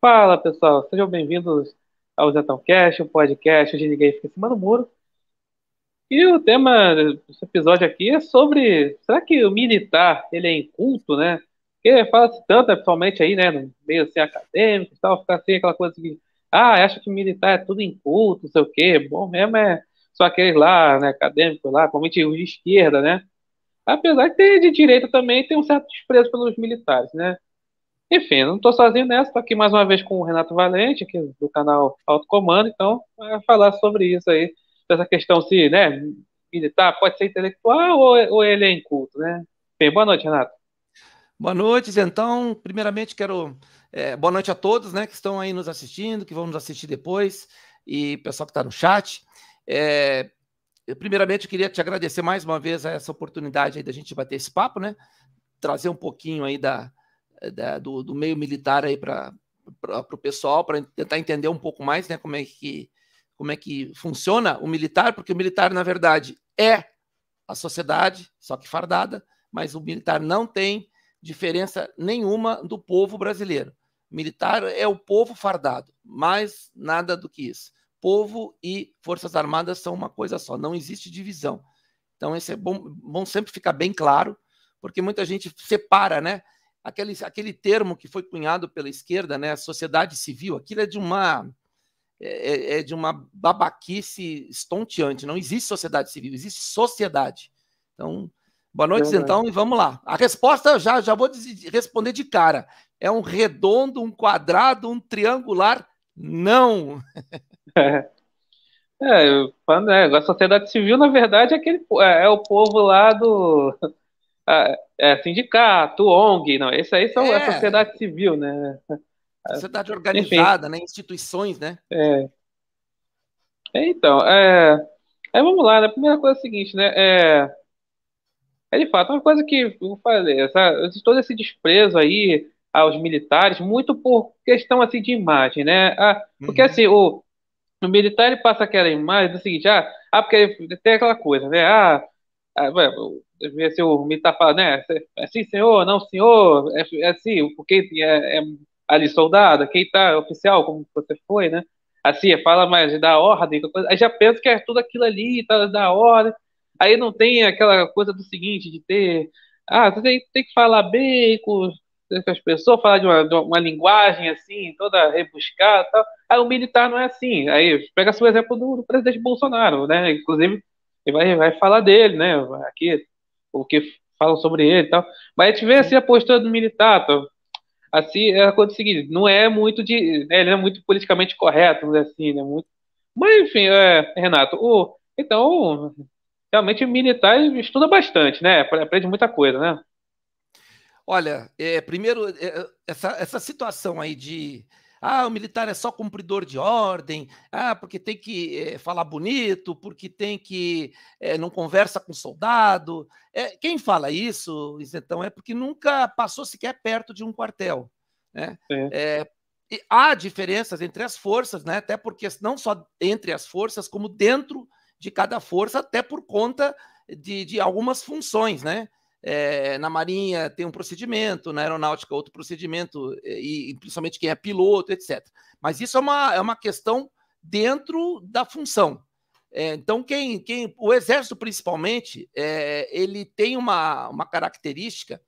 Fala pessoal, sejam bem-vindos ao Zetão Cast, o podcast onde ninguém fica em cima do muro. E o tema desse episódio aqui é sobre, será que o militar, ele é inculto, né? Porque fala-se tanto, principalmente aí, né, no meio assim, acadêmico e tal, fica assim aquela coisa assim, ah, acha que militar é tudo inculto, não sei o quê, bom mesmo é só aqueles lá, né, acadêmicos lá, principalmente os de esquerda, né? Apesar de ter de direita também, tem um certo desprezo pelos militares, né? Enfim, não estou sozinho nessa, estou aqui mais uma vez com o Renato Valente, aqui do canal Alto Comando, então vai falar sobre isso aí, dessa questão se, né, militar pode ser intelectual ou, ou ele é inculto, né? Bem, boa noite, Renato. Boa noite, então, primeiramente quero, é, boa noite a todos, né, que estão aí nos assistindo, que vão nos assistir depois, e pessoal que está no chat. É, primeiramente, eu queria te agradecer mais uma vez essa oportunidade aí da gente bater esse papo, né, trazer um pouquinho aí da, da, do, do, meio militar aí para o pessoal, para tentar entender um pouco mais né, como, é que, como é que funciona o militar, porque o militar, na verdade, é a sociedade, só que fardada, mas o militar não tem diferença nenhuma do povo brasileiro. Militar é o povo fardado, mais nada do que isso. Povo e Forças Armadas são uma coisa só, não existe divisão. Então, isso é bom, bom sempre ficar bem claro, porque muita gente separa, né? Aquele, aquele termo que foi cunhado pela esquerda, né, sociedade civil, aquilo é de uma é, é, é, de uma babaquice estonteante. Não existe sociedade civil, existe sociedade. Então, boa noite, então, e vamos lá. A resposta já já vou responder de cara. É um redondo, um quadrado, um triangular? Não. É, é, a sociedade civil, na verdade, é, aquele, é, é o povo lá do é, é, sindicato, ONG, não, esse aí são é. a sociedade civil, né? Sociedade organizada, Enfim. né? Instituições, né? É. é então, é, aí vamos lá, né? A primeira coisa é a seguinte, né? É, é de fato uma coisa que eu falei, essa, todo esse desprezo aí aos militares, muito por questão assim de imagem, né? Ah, porque uhum. assim, o, o militar ele passa aquela imagem do seguinte, ah, ah porque tem aquela coisa, né? Ah, ah ver se o militar fala, né? É assim, senhor, não, senhor, é, é assim, porque é, é ali soldado, quem tá oficial, como você foi, né? Assim, fala mais da ordem, aí já pensa que é tudo aquilo ali, tá da ordem. Aí não tem aquela coisa do seguinte, de ter. Ah, você tem, tem que falar bem com, com as pessoas, falar de uma, de uma linguagem assim, toda rebuscada tal. Aí o militar não é assim. Aí pega o exemplo do, do presidente Bolsonaro, né? Inclusive, ele vai, vai falar dele, né? Aqui, o que falam sobre ele e tal. Mas a gente vê assim a postura do militar, tá? assim, é a coisa seguinte, não é muito de. Né, ele é muito politicamente correto, dizer assim, né? Muito, mas enfim, é, Renato, o, então, realmente militar estuda bastante, né? Aprende muita coisa, né? Olha, é, primeiro, é, essa, essa situação aí de ah, o militar é só cumpridor de ordem. Ah, porque tem que é, falar bonito, porque tem que é, não conversa com soldado. É, quem fala isso, então, é porque nunca passou sequer perto de um quartel. Né? há diferenças entre as forças, né? Até porque não só entre as forças, como dentro de cada força, até por conta de, de algumas funções, né? É, na Marinha tem um procedimento, na Aeronáutica outro procedimento, e, e, principalmente quem é piloto, etc. Mas isso é uma, é uma questão dentro da função. É, então, quem, quem, o Exército, principalmente, é, ele tem uma, uma característica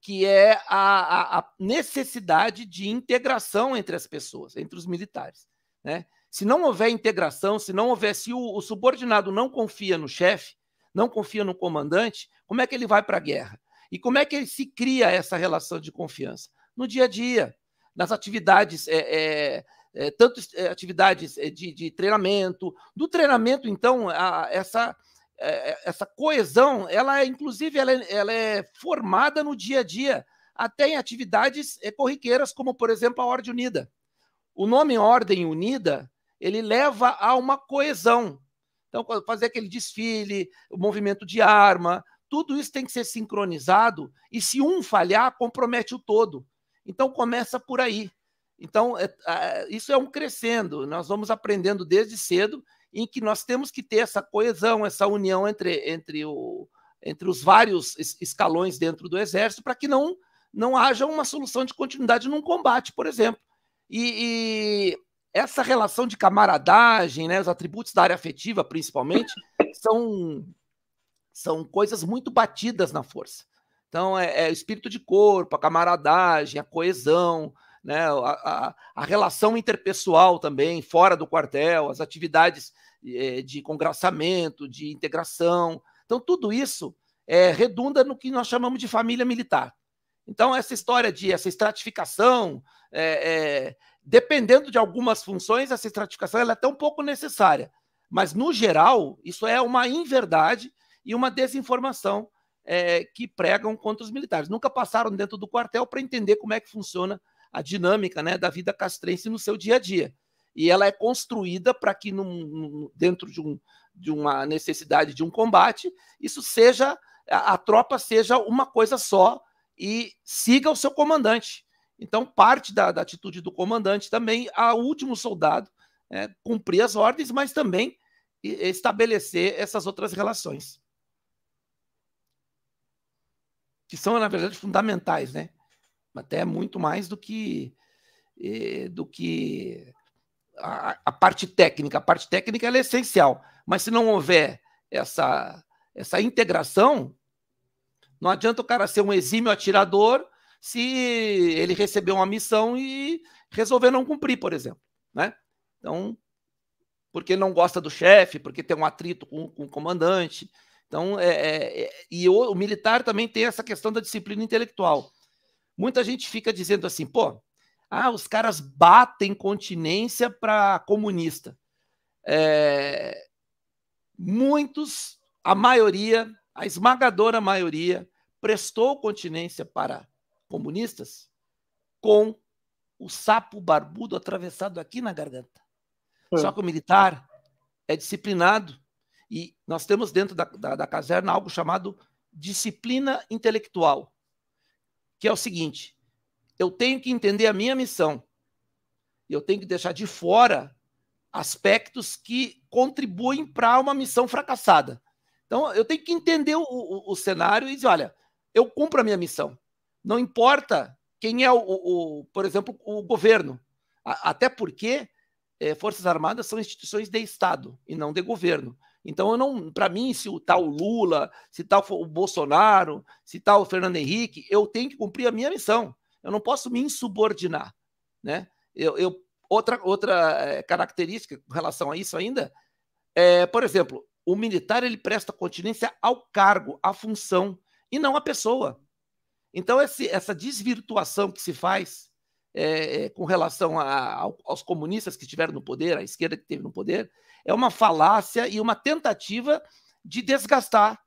que é a, a, necessidade de integração entre as pessoas, entre os militares. Né? Se não houver integração, se não houver, se o, o subordinado não confia no chefe, não confia no comandante, como é que ele vai para a guerra? E como é que se cria essa relação de confiança? No dia a dia, nas atividades, é, é, é, tanto é, atividades é, de, de, treinamento. Do treinamento, então, a, essa, é, essa coesão, ela é, inclusive, ela é, ela é, formada no dia a dia, até em atividades corriqueiras, como, por exemplo, a Ordem Unida. O nome Ordem Unida, ele leva a uma coesão. Então, fazer aquele desfile, o movimento de arma, tudo isso tem que ser sincronizado e se um falhar, compromete o todo. Então, começa por aí. Então, é, é, isso é um crescendo. Nós vamos aprendendo desde cedo em que nós temos que ter essa coesão, essa união entre, entre, o, entre os vários escalões dentro do Exército para que não, não haja uma solução de continuidade num combate, por exemplo. E, e, essa relação de camaradagem, né, os atributos da área afetiva, principalmente, são, são coisas muito batidas na força. Então, é, é o espírito de corpo, a camaradagem, a coesão, né, a, a, a, relação interpessoal também, fora do quartel, as atividades é, de congraçamento, de integração. Então, tudo isso é, redunda no que nós chamamos de família militar. Então, essa história de essa estratificação, é, é, dependendo de algumas funções, essa estratificação ela é até um pouco necessária. Mas, no geral, isso é uma inverdade e uma desinformação é, que pregam contra os militares. Nunca passaram dentro do quartel para entender como é que funciona a dinâmica né, da vida castrense no seu dia a dia. E ela é construída para que, num, dentro de, um, de uma necessidade de um combate, isso seja a, a tropa seja uma coisa só e siga o seu comandante. Então, parte da, da atitude do comandante também, a último soldado, é, cumprir as ordens, mas também estabelecer essas outras relações. Que são, na verdade, fundamentais, né? Até muito mais do que, do que a, a parte técnica. A parte técnica é essencial, mas se não houver essa, essa integração, não adianta o cara ser um exímio atirador se ele receber uma missão e resolver não cumprir, por exemplo. Né? Então, porque não gosta do chefe, porque tem um atrito com, com o comandante. Então, é, é, é, e o, o, militar também tem essa questão da disciplina intelectual. Muita gente fica dizendo assim, pô, ah, os caras batem continência para comunista. É, muitos, a maioria, a esmagadora maioria, prestou continência para comunistas com o sapo barbudo atravessado aqui na garganta. É. Só que o militar é disciplinado e nós temos dentro da, da, da caserna algo chamado disciplina intelectual, que é o seguinte: eu tenho que entender a minha missão, eu tenho que deixar de fora aspectos que contribuem para uma missão fracassada. Então, eu tenho que entender o, o, o cenário e dizer: olha, eu cumpro a minha missão. Não importa quem é o, o por exemplo, o governo. A, até porque é, Forças Armadas são instituições de Estado e não de governo. Então, eu não, para mim, se o tal Lula, se tal o Bolsonaro, se tal o Fernando Henrique, eu tenho que cumprir a minha missão. Eu não posso me insubordinar, né? Eu, eu outra outra é, característica com relação a isso ainda é, por exemplo, o militar ele presta continência ao cargo, à função e não a pessoa. Então, esse, essa desvirtuação que se faz é, é, com relação a, aos comunistas que estiveram no poder, a esquerda que esteve no poder, é uma falácia e uma tentativa de desgastar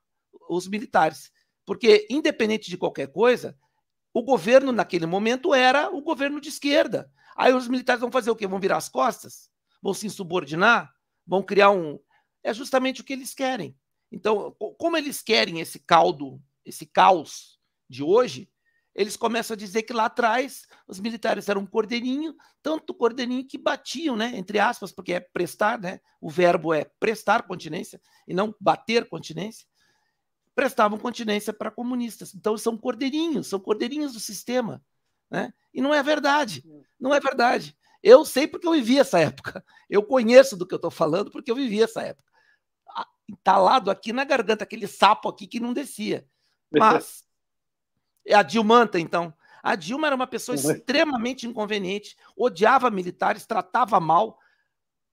os militares. Porque, independente de qualquer coisa, o governo naquele momento era o governo de esquerda. Aí os militares vão fazer o quê? Vão virar as costas? Vão se insubordinar? Vão criar um. É justamente o que eles querem. Então, como eles querem esse caldo esse caos de hoje, eles começam a dizer que lá atrás os militares eram um cordeirinho, tanto cordeirinho que batiam, né, entre aspas, porque é prestar, né, o verbo é prestar continência e não bater continência, prestavam continência para comunistas. Então são cordeirinhos, são cordeirinhos do sistema, né? E não é verdade, não é verdade. Eu sei porque eu vivi essa época. Eu conheço do que eu estou falando porque eu vivi essa época. Entalado aqui na garganta, aquele sapo aqui que não descia. Mas a Dilmanta, então. A Dilma era uma pessoa uhum. extremamente inconveniente, odiava militares, tratava mal.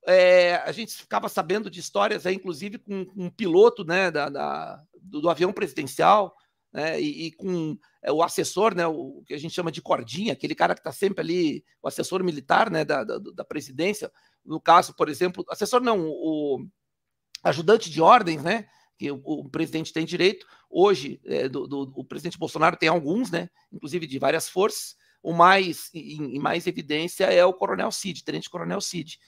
É, a gente ficava sabendo de histórias, aí, inclusive, com, com um piloto né, da, da do, do, avião presidencial, né, e, e com é, o assessor, né, o que a gente chama de cordinha, aquele cara que está sempre ali, o assessor militar né, da, da, da, presidência. No caso, por exemplo, assessor não, o ajudante de ordens, né? Que o, o presidente tem direito. Hoje, é, do, do, o presidente Bolsonaro tem alguns, né, inclusive de várias forças. O mais em, em mais evidência é o Coronel Cid, Tenente Coronel Cid.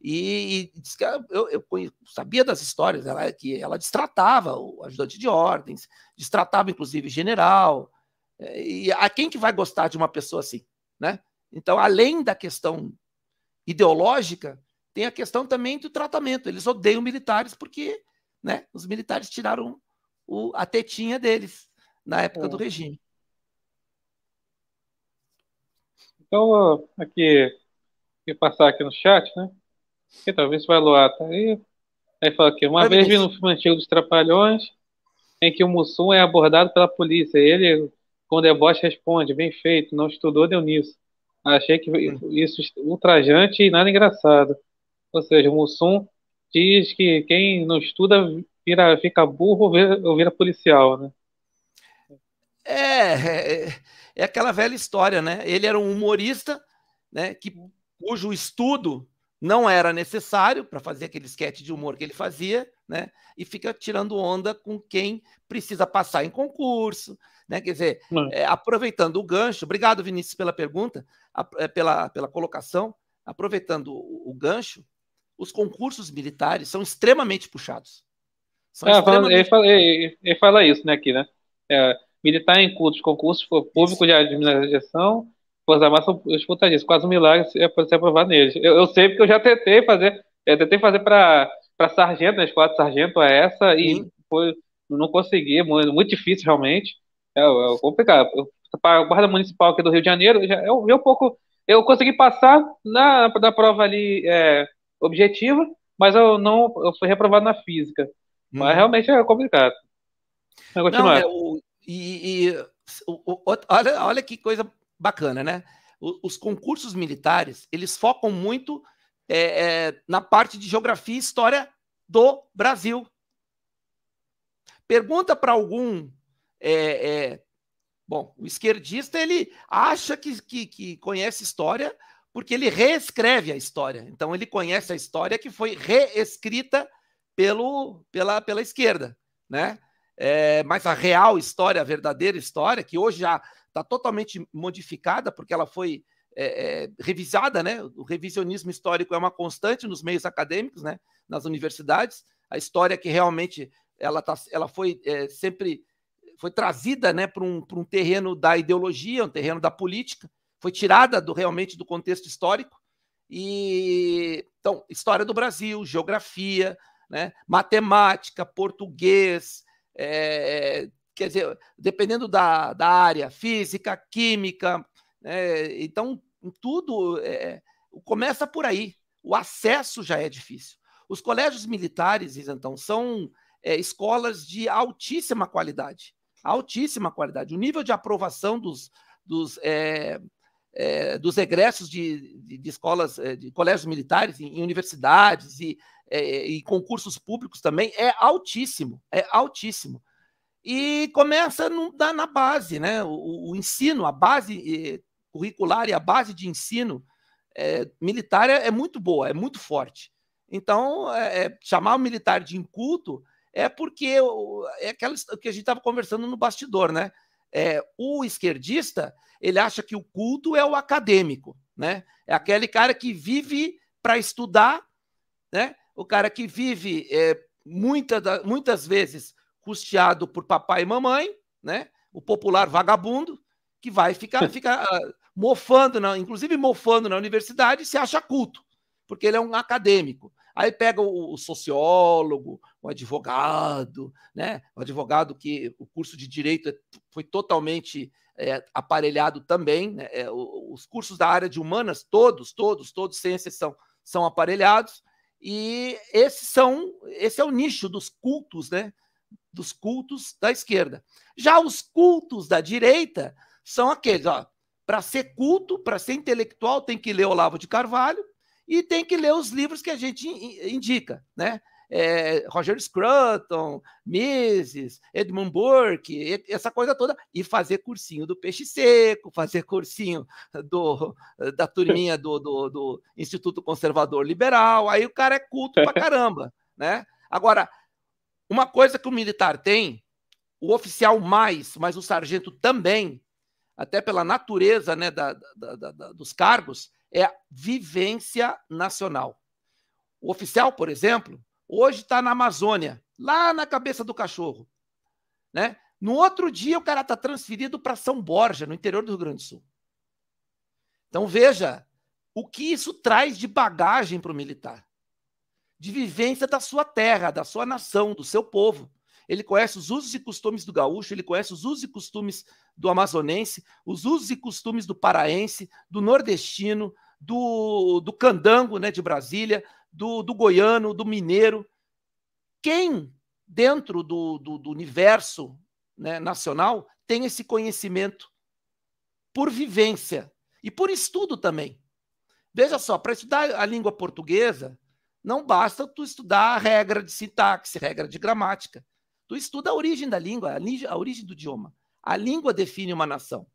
E, e que eu, eu, sabia das histórias, ela, que ela destratava o ajudante de ordens, destratava inclusive general. É, e a quem que vai gostar de uma pessoa assim, né? Então, além da questão ideológica, tem a questão também do tratamento. Eles odeiam militares porque né? Os militares tiraram o, a tetinha deles na época é. do regime. Então, aqui, passar aqui no chat, né? Que talvez vai Luar tá aí. Aí fala aqui, uma vez vi no filme antigo dos Trapalhões, em que o Mussum é abordado pela polícia. Ele, com deboche, responde, bem feito, não estudou, deu nisso. Achei que isso ultrajante e nada engraçado. Ou seja, o Mussum diz que quem não estuda vira, fica burro ou vira, ou vira policial, né? É, é, é aquela velha história, né? Ele era um humorista, né? Que, cujo estudo não era necessário para fazer aquele sketch de humor que ele fazia, né? E fica tirando onda com quem precisa passar em concurso, né? Quer dizer, é, aproveitando o gancho, obrigado Vinícius pela pergunta, a, é, pela, pela colocação, aproveitando o, o, gancho, os concursos militares são extremamente puxados. São é, extremamente... Ele, fala, ele, ele, fala, isso, né, aqui, né? É, militar em cultos, concursos público de administração Forças Armadas são disputadíssimas. Quase um milagre é para ser aprovado neles. Eu, eu, sei porque eu já tentei fazer, eu tentei fazer para sargento, na né, escola de sargento, é essa, e foi, não consegui, muito, muito difícil realmente. É, é complicado. Para a Guarda Municipal aqui do Rio de Janeiro, já, eu um pouco. Eu consegui passar na, na prova ali é, objetiva, mas eu não eu fui reprovado na física. Hum. Mas uhum. realmente é complicado. Continuar. Não, é, o, e, e o, o, olha, olha que coisa bacana, né? os concursos militares eles focam muito é, é, na parte de geografia e história do Brasil. Pergunta para algum é, é, bom, o esquerdista ele acha que, que, que, conhece história porque ele reescreve a história. Então ele conhece a história que foi reescrita pelo, pela, pela esquerda, né? É, mas a real história, a verdadeira história, que hoje já está totalmente modificada, porque ela foi é, é, revisada, né? O revisionismo histórico é uma constante nos meios acadêmicos, né? Nas universidades, a história que realmente ela, tá, ela foi é, sempre foi trazida, né, para um, um terreno da ideologia, um terreno da política, foi tirada do realmente do contexto histórico e então história do Brasil, geografia, né, matemática, português, é, quer dizer, dependendo da, da área, física, química, é, então tudo é, começa por aí. O acesso já é difícil. Os colégios militares, então, são é, escolas de altíssima qualidade. Altíssima qualidade. O nível de aprovação dos, dos, é, é, dos egressos de, de, de, escolas, é, de colégios militares, em, em universidades e, e concursos públicos também é altíssimo. É altíssimo e começa no, na, na, base, né? O, o, ensino, a base eh, curricular e a base de ensino é, militar é, é, muito boa, é muito forte. Então, é, é chamar o militar de inculto é porque é aquela que a gente estava conversando no bastidor, né? É, o esquerdista ele acha que o culto é o acadêmico, né? É aquele cara que vive para estudar, né? O cara que vive é, muita, muitas vezes custeado por papai e mamãe, né? O popular vagabundo que vai ficar, ficar uh, mofando, na, inclusive mofando na universidade, se acha culto, porque ele é um acadêmico. Aí pega o, o, sociólogo, o advogado, né? O advogado que o curso de direito é, foi totalmente é, aparelhado também. Né? É, os cursos da área de humanas, todos, todos, todos, sem exceção, são aparelhados. E esses são, esse é o nicho dos cultos, né? dos cultos da esquerda. Já os cultos da direita são aqueles, ó, para ser culto, para ser intelectual, tem que ler Olavo de Carvalho e tem que ler os livros que a gente indica, né? É, Roger Scruton, Mises, Edmund Burke, essa coisa toda, e fazer cursinho do peixe seco, fazer cursinho do, da turminha do, do, do Instituto Conservador Liberal, aí o cara é culto pra caramba, né? Agora, uma coisa que o militar tem, o oficial mais, mas o sargento também, até pela natureza né, da, da, da, dos cargos, é a vivência nacional. O oficial, por exemplo, hoje está na Amazônia, lá na cabeça do cachorro. Né? No outro dia, o cara está transferido para São Borja, no interior do Rio Grande do Sul. Então, veja o que isso traz de bagagem para o militar de vivência da sua terra, da sua nação, do seu povo. Ele conhece os usos e costumes do gaúcho, ele conhece os usos e costumes do amazonense, os usos e costumes do paraense, do nordestino, do, do candango né, de Brasília, do, do goiano, do mineiro. Quem, dentro do, do, do universo né, nacional, tem esse conhecimento por vivência e por estudo também. Veja só, para estudar a língua portuguesa, não basta tu estudar a regra de sintaxe, regra de gramática. Tu estuda a origem da língua, a origem do idioma. A língua define uma nação.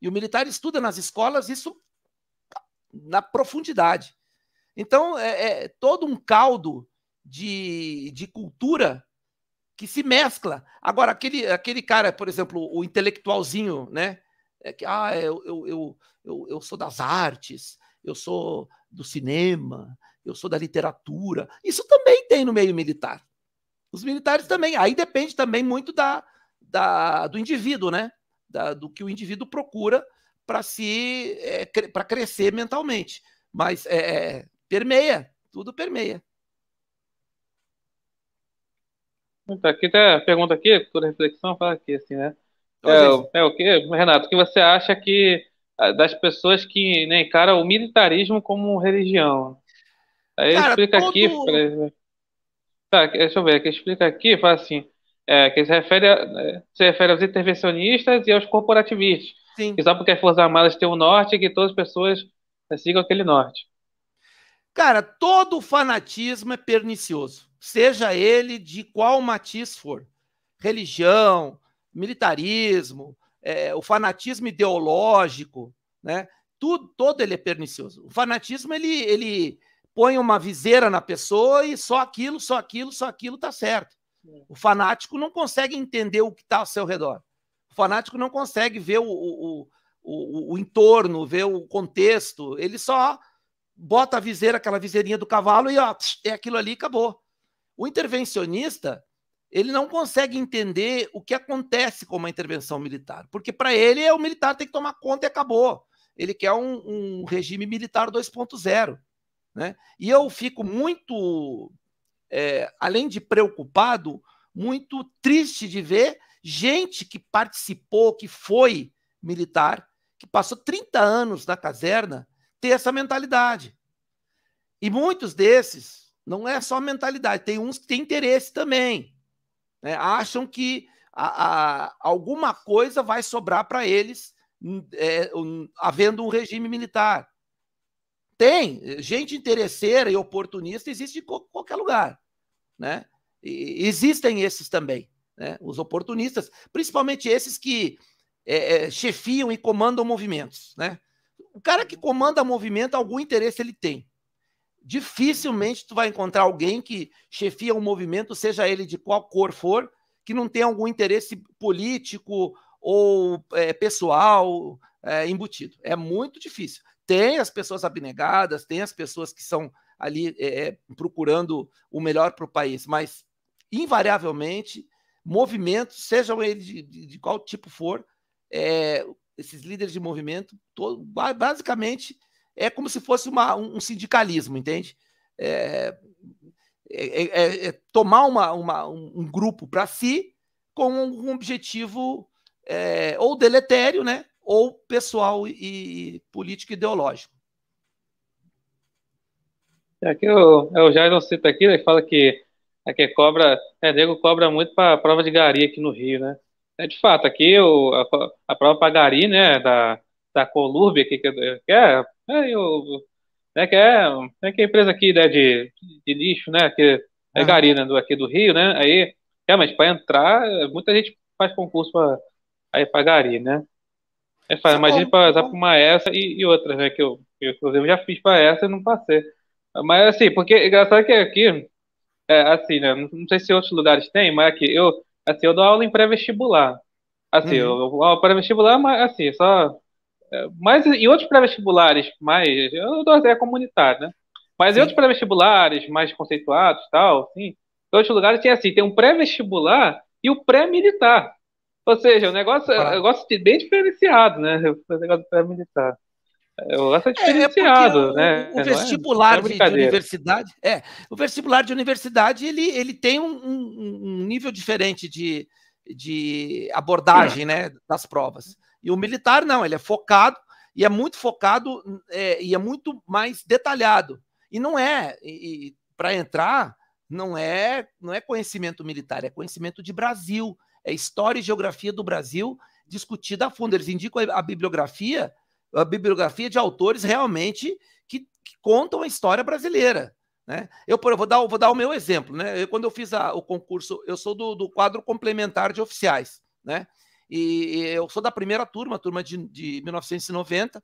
E o militar estuda nas escolas isso na profundidade. Então, é, é todo um caldo de, de cultura que se mescla. Agora, aquele, aquele cara, por exemplo, o intelectualzinho, né? É que, ah, eu, eu, eu, eu, eu sou das artes, eu sou do cinema, eu sou da literatura. Isso também tem no meio militar. Os militares também. Aí depende também muito da, da, do indivíduo, né? Da, do que o indivíduo procura para se é, para crescer mentalmente. Mas é, é, permeia, tudo permeia. Tá, aqui tem a pergunta aqui, toda reflexão, fala aqui assim, né? É, é, o que, Renato, o que você acha que das pessoas que né, encaram o militarismo como religião? Aí Cara, explica todo... aqui, tá, deixa eu ver, que explica aqui, fala assim, é, que se refere, a, né, se refere aos intervencionistas e aos corporativistas. Sim. Que só porque as Forças Armadas têm o norte, que todas as pessoas sigam aquele norte. Cara, todo fanatismo é pernicioso, seja ele de qual matiz for. Religião, militarismo, é, o fanatismo ideológico, né? Tudo, todo ele é pernicioso. O fanatismo ele, ele põe uma viseira na pessoa e só aquilo, só aquilo, só aquilo tá certo. É. O fanático não consegue entender o que está ao seu redor. O fanático não consegue ver o, o, o, o entorno, ver o contexto. Ele só bota a viseira, aquela viseirinha do cavalo e ó, é aquilo ali, acabou. O intervencionista, ele não consegue entender o que acontece com uma intervenção militar, porque para ele é o militar tem que tomar conta e acabou. Ele quer um, um regime militar 2.0. Né? E eu fico muito, é, além de preocupado, muito triste de ver gente que participou, que foi militar, que passou 30 anos na caserna, ter essa mentalidade. E muitos desses, não é só mentalidade, tem uns que têm interesse também. Né? Acham que a, a, alguma coisa vai sobrar para eles é, um, havendo um regime militar. Tem. Gente interesseira e oportunista existe em qualquer lugar. Né? E existem esses também. Né? Os oportunistas, principalmente esses que é, é, chefiam e comandam movimentos. Né? O cara que comanda movimento, algum interesse ele tem. Dificilmente tu vai encontrar alguém que chefia um movimento, seja ele de qual cor for, que não tenha algum interesse político ou é, pessoal é, embutido. É muito difícil. Tem as pessoas abnegadas, tem as pessoas que são ali é, é procurando o melhor para o país, mas invariavelmente movimentos, sejam eles de, de, de qual tipo for, é, esses líderes de movimento, todo, basicamente é como se fosse uma, um sindicalismo, entende? É, é, é, é tomar uma, uma, um grupo para si com um objetivo é, ou deletério, né? Ou pessoal e, e político ideológico. Aqui o, o Jair cita aqui, ele fala que aqui cobra, é, nego cobra muito para a prova de gari aqui no Rio, né? É, de fato, aqui o, a, a prova Pagari, né, da, da Colurb, aqui, que, é, é, o, né, que é, é que é empresa aqui, né, de, de lixo, né, que é Gari, né, do, aqui do Rio, né, aí, realmente, para entrar, muita gente faz concurso para para Gari, né. É, faz, imagina para usar para uma essa e, e outras, né, que eu, eu, inclusive, já fiz para essa e não passei. Mas, assim, porque, engraçado que aqui, é, assim, né, não sei se outros lugares tem, mas aqui, eu, Assim, eu dou aula em pré-vestibular. Assim, uhum. eu dou aula pré-vestibular, mas assim, só. É, mas em outros pré-vestibulares, mais. Eu dou até comunitário, né? Mas Sim. em outros pré-vestibulares, mais conceituados tal, assim, em outros lugares tem assim, tem um pré-vestibular e o pré-militar. Ou seja, o negócio, ah. negócio bem diferenciado, né? O negócio pré-militar. Eu acho diferenciado, é, né? O, o vestibular é, de, de, universidade, é, o vestibular de universidade ele, ele tem um, um, um nível diferente de, de abordagem, né, das provas. E o militar não, ele é focado e é muito focado é, e é muito mais detalhado. E não é, para entrar, não é, não é conhecimento militar, é conhecimento de Brasil, é história e geografia do Brasil discutida a fundo. Eles indicam a bibliografia, a bibliografia de autores realmente que, que contam a história brasileira. Né? Eu, eu vou, dar, vou dar o meu exemplo. Né? Eu, quando eu fiz a, o concurso, eu sou do, do quadro complementar de oficiais. Né? E, e eu sou da primeira turma, turma de, de 1990.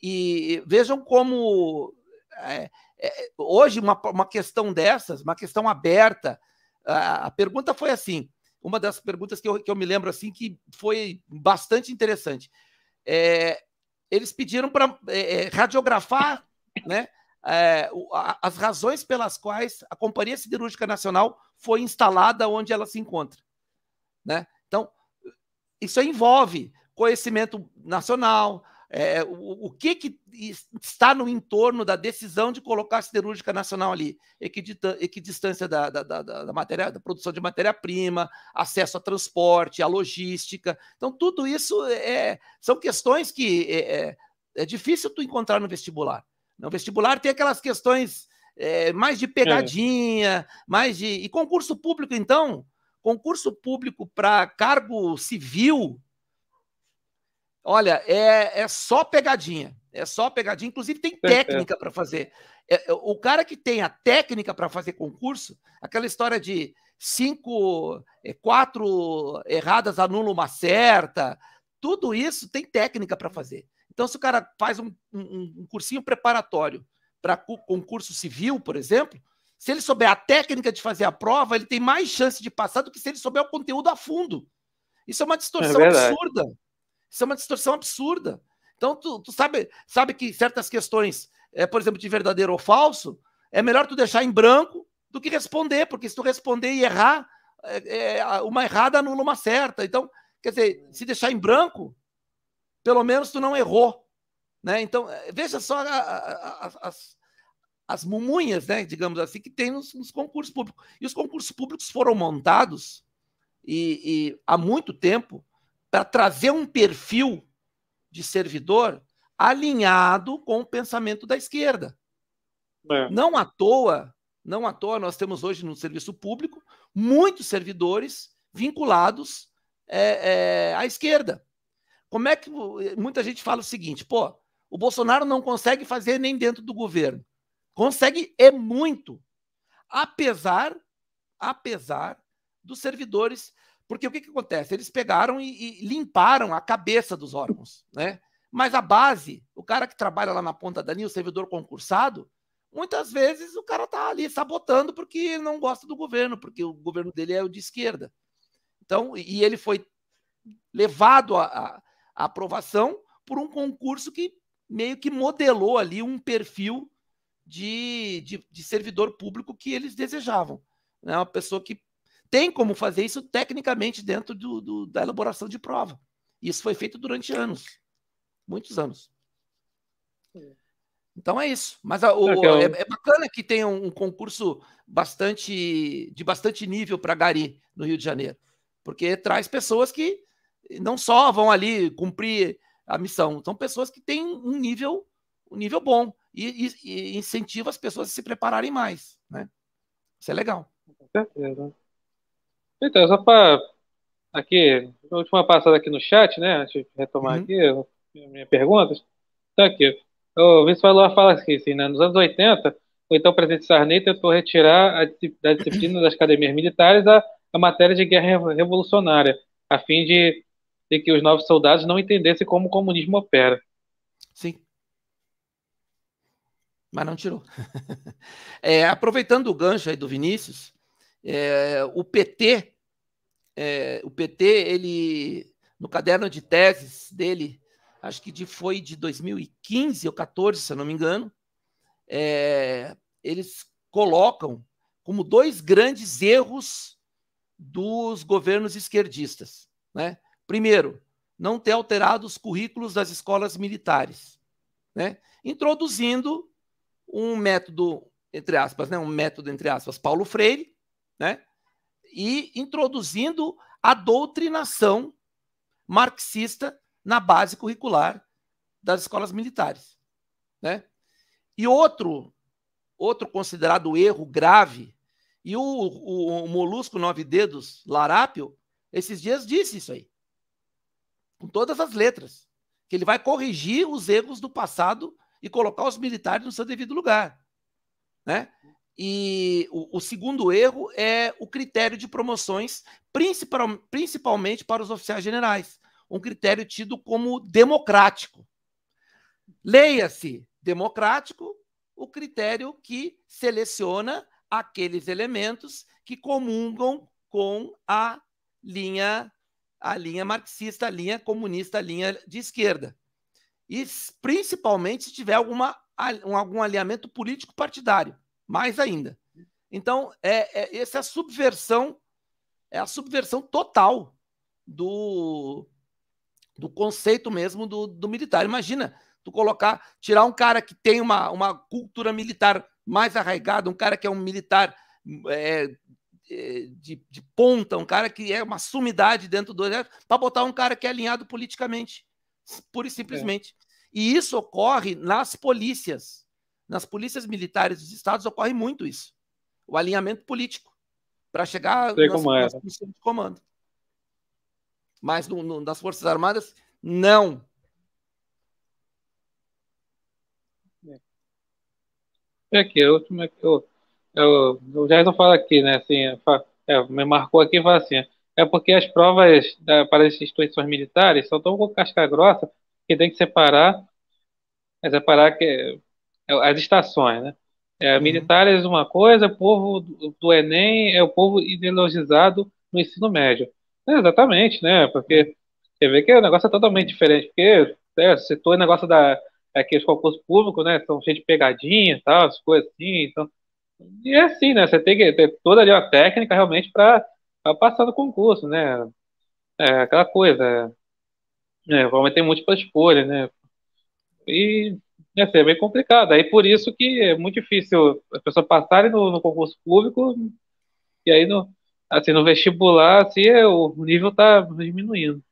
E vejam como é, é, hoje uma, uma questão dessas, uma questão aberta, a, a, pergunta foi assim, uma das perguntas que eu, que eu me lembro assim que foi bastante interessante. É, eles pediram para é, é, radiografar né, é, as razões pelas quais a Companhia Siderúrgica Nacional foi instalada onde ela se encontra. Né? Então, isso envolve conhecimento nacional, é, o, o, que, que está no entorno da decisão de colocar a siderúrgica nacional ali? Equidistância da, da, da, da, matéria, da produção de matéria-prima, acesso a transporte, a logística. Então, tudo isso é, são questões que é, é, é difícil tu encontrar no vestibular. No vestibular tem aquelas questões é, mais de pegadinha, mais de. E concurso público, então, concurso público para cargo civil Olha, é, é só pegadinha. É só pegadinha. Inclusive, tem técnica para fazer. É, é, o cara que tem a técnica para fazer concurso, aquela história de cinco, é, quatro erradas anula uma certa, tudo isso tem técnica para fazer. Então, se o cara faz um, um, um cursinho preparatório para concurso civil, por exemplo, se ele souber a técnica de fazer a prova, ele tem mais chance de passar do que se ele souber o conteúdo a fundo. Isso é uma distorção é absurda. Isso é uma distorção absurda. Então, tu, tu sabe, sabe que certas questões, é, por exemplo, de verdadeiro ou falso, é melhor tu deixar em branco do que responder, porque se tu responder e errar, é, é, uma errada anula uma certa. Então, quer dizer, se deixar em branco, pelo menos tu não errou. Né? Então, veja só a, a, a, as, as mumunhas, né, digamos assim, que tem nos, nos, concursos públicos. E os concursos públicos foram montados e, e há muito tempo para trazer um perfil de servidor alinhado com o pensamento da esquerda. É. Não à toa, não à toa, nós temos hoje no serviço público muitos servidores vinculados é, é, à esquerda. Como é que muita gente fala o seguinte, pô, o Bolsonaro não consegue fazer nem dentro do governo. Consegue é muito. Apesar, apesar dos servidores porque o que, que acontece? Eles pegaram e, e, limparam a cabeça dos órgãos, né? Mas a base, o cara que trabalha lá na ponta da linha, o servidor concursado, muitas vezes o cara tá ali sabotando porque não gosta do governo, porque o governo dele é o de esquerda. Então, e ele foi levado à aprovação por um concurso que meio que modelou ali um perfil de, de, de servidor público que eles desejavam. Né? Uma pessoa que tem como fazer isso tecnicamente dentro do, do, da elaboração de prova. Isso foi feito durante anos, muitos anos. Então é isso. Mas a, o, é, é, bacana que tenha um concurso bastante de bastante nível para Gari no Rio de Janeiro, porque traz pessoas que não só vão ali cumprir a missão, são pessoas que têm um nível um nível bom e, e, e incentiva as pessoas a se prepararem mais, né? Isso é legal. Com certeza. Então, só para aqui, a última passada aqui no chat, né? Deixa eu retomar uhum. aqui minhas perguntas. Então, aqui, o Vice Valor fala aqui, assim, né? Nos anos 80, o então presidente Sarney tentou retirar a, da disciplina das academias militares a, a matéria de guerra revolucionária, a fim de, de que os novos soldados não entendessem como o comunismo opera. Sim. Mas não tirou. é, aproveitando o gancho aí do Vinícius, é, o PT, é, o PT, ele no caderno de teses dele, acho que de, foi de 2015 ou 14, se eu não me engano, é, eles colocam como dois grandes erros dos governos esquerdistas. Né? Primeiro, não ter alterado os currículos das escolas militares, né? introduzindo um método, entre aspas, né? um método, entre aspas, Paulo Freire, né? e introduzindo a doutrinação marxista na base curricular das escolas militares. Né? E outro, outro considerado erro grave, e o, o, o Molusco Nove Dedos Larápio, esses dias disse isso aí, com todas as letras, que ele vai corrigir os erros do passado e colocar os militares no seu devido lugar. Né? E o, o, segundo erro é o critério de promoções, principal, principalmente para os oficiais generais. Um critério tido como democrático. Leia-se democrático o critério que seleciona aqueles elementos que comungam com a linha a linha marxista, a linha comunista, a linha de esquerda. E principalmente se tiver alguma, algum alinhamento político partidário mais ainda. Então, é, é, essa é a subversão, é a subversão total do, do conceito mesmo do, do militar. Imagina tu colocar, tirar um cara que tem uma, uma cultura militar mais arraigada, um cara que é um militar é, é de, de, ponta, um cara que é uma sumidade dentro do exército, para botar um cara que é alinhado politicamente, pura e simplesmente. É. E isso ocorre nas polícias. Nas polícias militares dos estados ocorre muito isso. O alinhamento político para chegar Sei nas, nas posições de comando. Mas no, no, nas Forças Armadas, não. É aqui, a última que eu, eu, o Jason fala aqui, né? Assim, é, me marcou aqui e fala assim: é porque as provas da, para as instituições militares são tão com casca grossa que tem que separar, é separar que é, as estações, né? É, uhum. Militares uma coisa, o povo do, Enem é o povo ideologizado no ensino médio. É, exatamente, né? Porque você vê que o negócio é totalmente diferente, porque é, citou o negócio da aqueles concursos públicos, né? São cheios de pegadinha e tal, as coisas assim, então e é assim, né? Você tem que ter toda ali a técnica realmente para passar no concurso, né? É aquela coisa, é, vamos ter múltipla escolha, né? E ia ser bem complicado. Aí por isso que é muito difícil as pessoas passarem no, no concurso público e aí no, assim, no vestibular assim, é, o nível está diminuindo.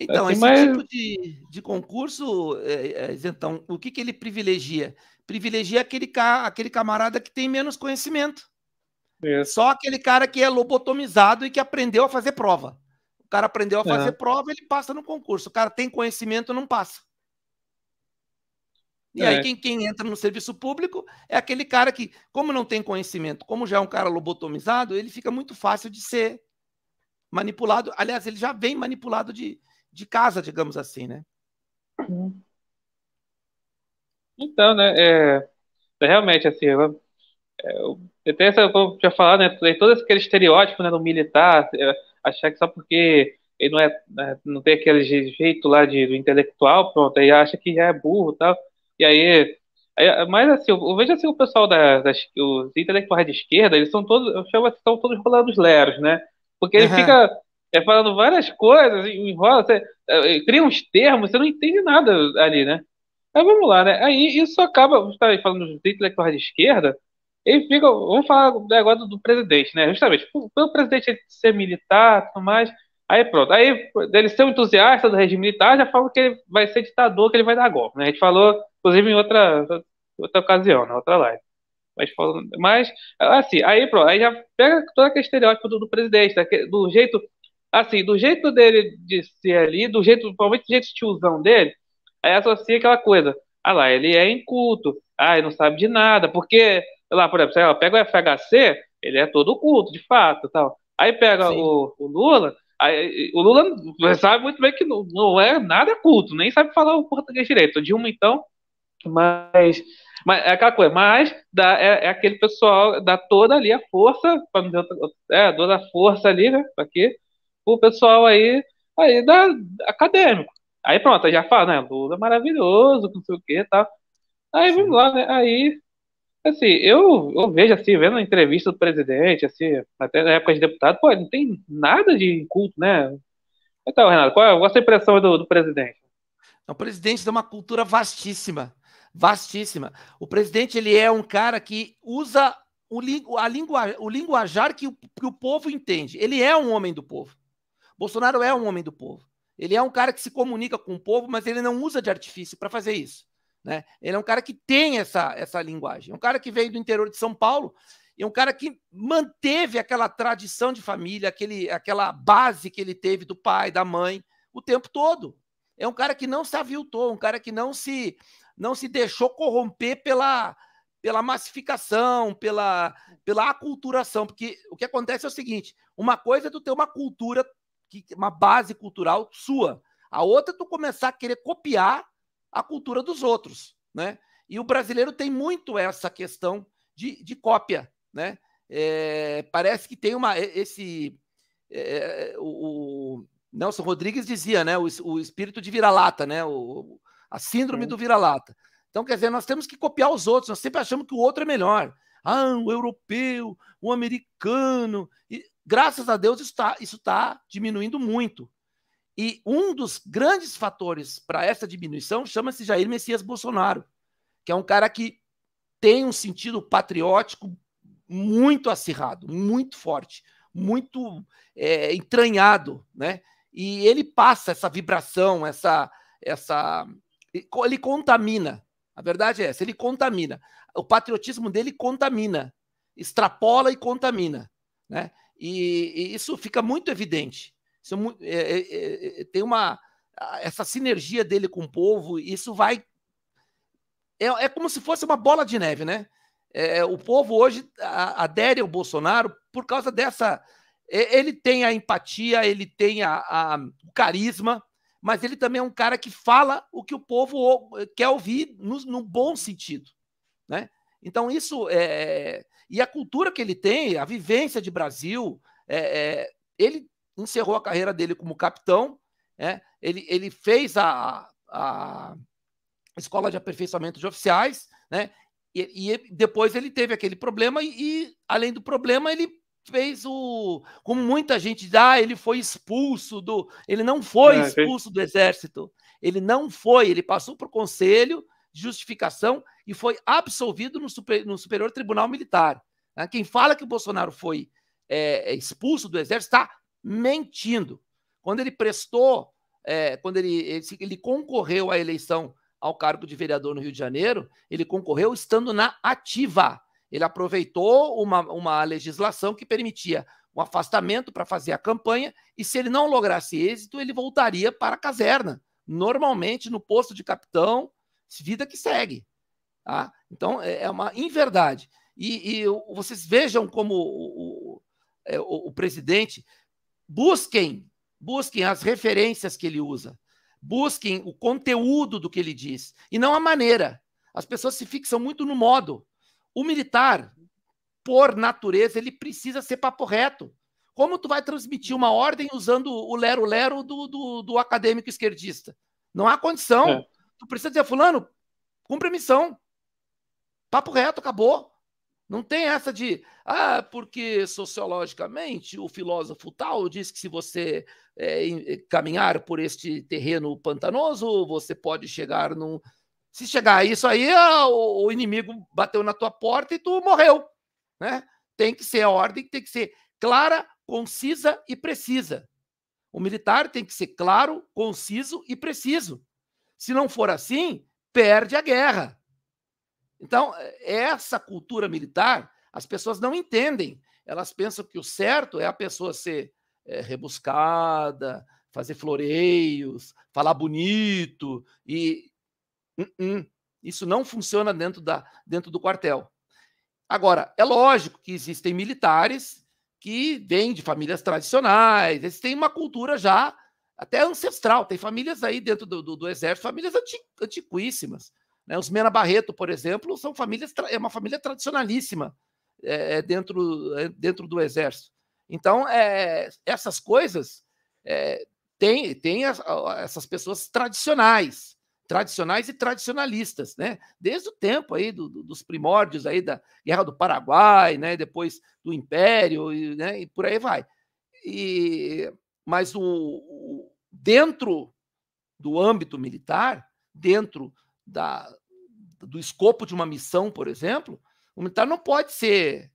Então, assim, esse mas... tipo de, de concurso, é, é, então, o que, que ele privilegia? Privilegia aquele, aquele camarada que tem menos conhecimento. Isso. Só aquele cara que é lobotomizado e que aprendeu a fazer prova. O cara aprendeu a fazer é. prova, ele passa no concurso. O cara tem conhecimento, não passa. E é. aí, quem, quem entra no serviço público é aquele cara que, como não tem conhecimento, como já é um cara lobotomizado, ele fica muito fácil de ser manipulado. Aliás, ele já vem manipulado de, de casa, digamos assim, né? Então, né, é, é realmente, assim, eu, eu tenho essa, como eu já falado, né, tem todo aquele estereótipo, né, do militar, é, achar que só porque ele não é, né, não tem aquele jeito lá de, do intelectual, pronto, aí acha que já é burro e tal, e aí, aí, mas assim, eu, eu vejo assim o pessoal da, das, os intelectuais de esquerda, eles são todos, eu chamo assim, são todos rolando os leros, né? Porque ele uhum. fica é, falando várias coisas, enrola, você, é, cria uns termos, você não entende nada ali, né? Aí vamos lá, né? Aí isso acaba, você está falando dos intelectuais de esquerda, ele fica, vamos falar agora do, do presidente, né? Justamente, pelo presidente ser militar, tudo mais, Aí pronto. Aí ele ser um entusiasta do regime militar, já fala que ele vai ser ditador, que ele vai dar golpe. Né? A gente falou, inclusive, em outra, outra ocasião, na outra live. Mas, mas, assim, aí pronto, aí já pega todo aquele estereótipo do, do presidente, do jeito, assim, do jeito dele de ser ali, do jeito, provavelmente do jeito de tiozão dele, aí associa aquela coisa. Ah lá, ele é inculto, ah, ele não sabe de nada, porque, lá, por exemplo, pega o FHC, ele é todo culto, de fato, tal. Aí pega o, o Lula, Aí, o Lula sabe muito bem que não, não, é nada culto, nem sabe falar o português direito. Dilma, então, mas, mas é aquela coisa, mas dá, é, é aquele pessoal, dá toda ali a força, para dizer, é, toda a força ali, né, aqui, o pessoal aí, aí da acadêmico. Aí pronto, já fala, né, Lula é maravilhoso, não sei o que tal. Aí vamos lá, né, aí Assim, eu, eu vejo assim, vendo a entrevista do presidente, assim, até na época de deputado, pô, não tem nada de culto, né? Então, Renato, qual, qual a sua impressão do, do presidente? O presidente tem uma cultura vastíssima, vastíssima. O presidente, ele é um cara que usa o, a língua, o linguajar que o, que o povo entende. Ele é um homem do povo. Bolsonaro é um homem do povo. Ele é um cara que se comunica com o povo, mas ele não usa de artifício para fazer isso. Né? Ele é um cara que tem essa, essa linguagem. É um cara que veio do interior de São Paulo é um cara que manteve aquela tradição de família, aquele, aquela base que ele teve do pai, da mãe, o tempo todo. É um cara que não se aviltou, um cara que não se não se deixou corromper pela, pela massificação, pela, pela aculturação, porque o que acontece é o seguinte: uma coisa é tu ter uma cultura, uma base cultural sua, a outra é tu começar a querer copiar a cultura dos outros, né? E o brasileiro tem muito essa questão de, de cópia, né? É, parece que tem uma esse é, o, o, Nelson Rodrigues dizia, né? O, o espírito de vira-lata, né? O, a síndrome do vira-lata. Então, quer dizer, nós temos que copiar os outros, nós sempre achamos que o outro é melhor. Ah, o europeu, o americano. E, graças a Deus, isso está isso tá diminuindo muito. E um dos grandes fatores para essa diminuição chama-se Jair Messias Bolsonaro, que é um cara que tem um sentido patriótico muito acirrado, muito forte, muito é, entranhado, né? E ele passa essa vibração, essa, essa, ele contamina. A verdade é essa, ele contamina. O patriotismo dele contamina, extrapola e contamina, né? E, e isso fica muito evidente. Isso é, é, é, é, tem uma essa sinergia dele com o povo, isso vai é, é como se fosse uma bola de neve, né? O povo hoje adere ao Bolsonaro por causa dessa. Ele tem a empatia, ele tem a, a, o carisma, mas ele também é um cara que fala o que o povo quer ouvir no, no bom sentido. Né? Então, isso é. E a cultura que ele tem, a vivência de Brasil, é, é, ele encerrou a carreira dele como capitão, é, ele, ele fez a, a escola de aperfeiçoamento de oficiais, né? E, e, depois ele teve aquele problema, e, e, além do problema, ele fez o. Como muita gente diz, ah, ele foi expulso do. Ele não foi é, expulso do exército. Ele não foi, ele passou por conselho de justificação e foi absolvido no, super, no Superior Tribunal Militar. Né? Quem fala que o Bolsonaro foi é, é expulso do exército está mentindo. Quando ele prestou, é, quando ele, ele, ele concorreu à eleição ao cargo de vereador no Rio de Janeiro, ele concorreu estando na ativa. Ele aproveitou uma, uma legislação que permitia um afastamento para fazer a campanha, e se ele não lograsse êxito, ele voltaria para a caserna, normalmente no posto de capitão, vida que segue. Tá? Então, é, é uma inverdade. E, e vocês vejam como o, o, é, o, o presidente busquem, busquem as referências que ele usa. Busquem o conteúdo do que ele diz e não a maneira. As pessoas se fixam muito no modo. O militar, por natureza, ele precisa ser papo reto. Como tu vai transmitir uma ordem usando o lero-lero do, do, do, acadêmico esquerdista? Não há condição. É. Tu precisa dizer, fulano, cumpre missão. Papo reto, acabou. Não tem essa de, ah, porque sociologicamente o filósofo tal diz que se você é, caminhar por este terreno pantanoso, você pode chegar num. Se chegar a isso aí, o inimigo bateu na tua porta e tu morreu. Né? Tem que ser a ordem, tem que ser clara, concisa e precisa. O militar tem que ser claro, conciso e preciso. Se não for assim, perde a guerra. Então, essa cultura militar, as pessoas não entendem. Elas pensam que o certo é a pessoa ser é, rebuscada, fazer floreios, falar bonito e uh -uh, isso não funciona dentro, da, dentro do quartel. Agora, é lógico que existem militares que vêm de famílias tradicionais, eles têm uma cultura já até ancestral. Tem famílias aí dentro do, do, do exército, famílias antiquíssimas. Né? Os Mena Barreto, por exemplo, são famílias, é uma família tradicionalíssima é, é dentro, é, dentro do exército. Então, é, essas coisas é, tem, tem as, essas pessoas tradicionais, tradicionais e tradicionalistas, né? Desde o tempo aí do, do, dos primórdios aí da Guerra do Paraguai, né? Depois do Império, e, né? e por aí vai. E, mas o, o, dentro do âmbito militar, dentro da, do escopo de uma missão, por exemplo, o militar não pode ser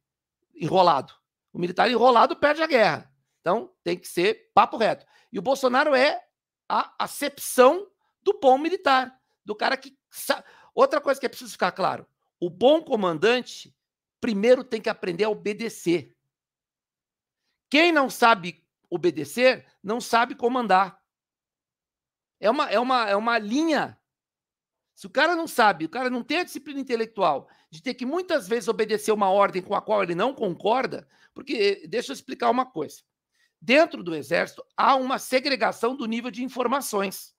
enrolado. O militar enrolado perde a guerra. Então, tem que ser papo reto. E o Bolsonaro é a acepção do bom militar, do cara que sabe. Outra coisa que é preciso ficar claro: o bom comandante primeiro tem que aprender a obedecer. Quem não sabe obedecer, não sabe comandar. É uma, é uma, é uma linha. Se o cara não sabe, o cara não tem a disciplina intelectual de ter que muitas vezes obedecer uma ordem com a qual ele não concorda, porque deixa eu explicar uma coisa. Dentro do exército há uma segregação do nível de informações.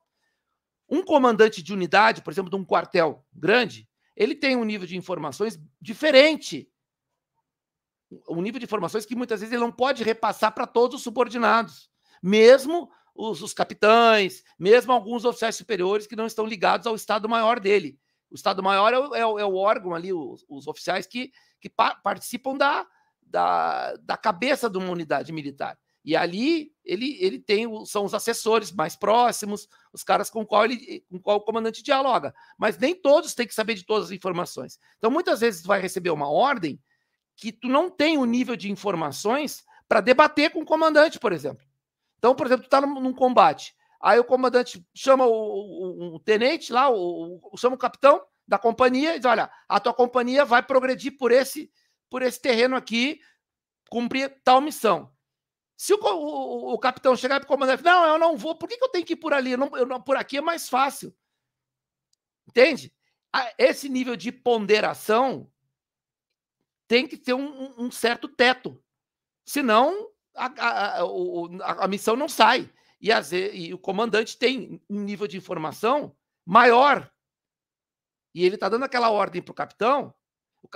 Um comandante de unidade, por exemplo, de um quartel grande, ele tem um nível de informações diferente. Um nível de informações que muitas vezes ele não pode repassar para todos os subordinados, mesmo os, os, capitães, mesmo alguns oficiais superiores que não estão ligados ao Estado-Maior dele. O Estado-Maior é, é, é, o órgão ali, os, os oficiais que, que pa participam da, da, da cabeça de uma unidade militar. E ali ele, ele tem são os assessores mais próximos, os caras com qual ele com qual o comandante dialoga. Mas nem todos têm que saber de todas as informações. Então, muitas vezes tu vai receber uma ordem que tu não tem o nível de informações para debater com o comandante, por exemplo. Então, por exemplo, tu num, num, combate. Aí o comandante chama o, o, o tenente lá, o, o, chama o capitão da companhia e diz: olha, a tua companhia vai progredir por esse, por esse terreno aqui, cumprir tal missão. Se o, o, o capitão chegar para o comandante, não, eu não vou, por que, que eu tenho que ir por ali? Eu não, eu não, por aqui é mais fácil. Entende? Esse nível de ponderação tem que ter um, um certo teto. Senão, a, a, a, a, missão não sai. E, as, e o comandante tem um nível de informação maior. E ele está dando aquela ordem para o capitão.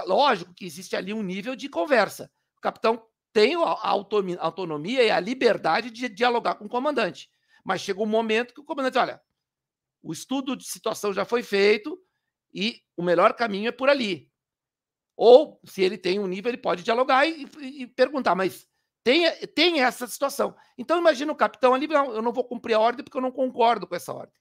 Lógico que existe ali um nível de conversa. O capitão tem a autonomia e a liberdade de dialogar com o comandante. Mas chega um momento que o comandante olha, o estudo de situação já foi feito e o melhor caminho é por ali. Ou, se ele tem um nível, ele pode dialogar e, e, e perguntar, mas tem, tem essa situação. Então, imagina o capitão ali, não, eu não vou cumprir a ordem porque eu não concordo com essa ordem.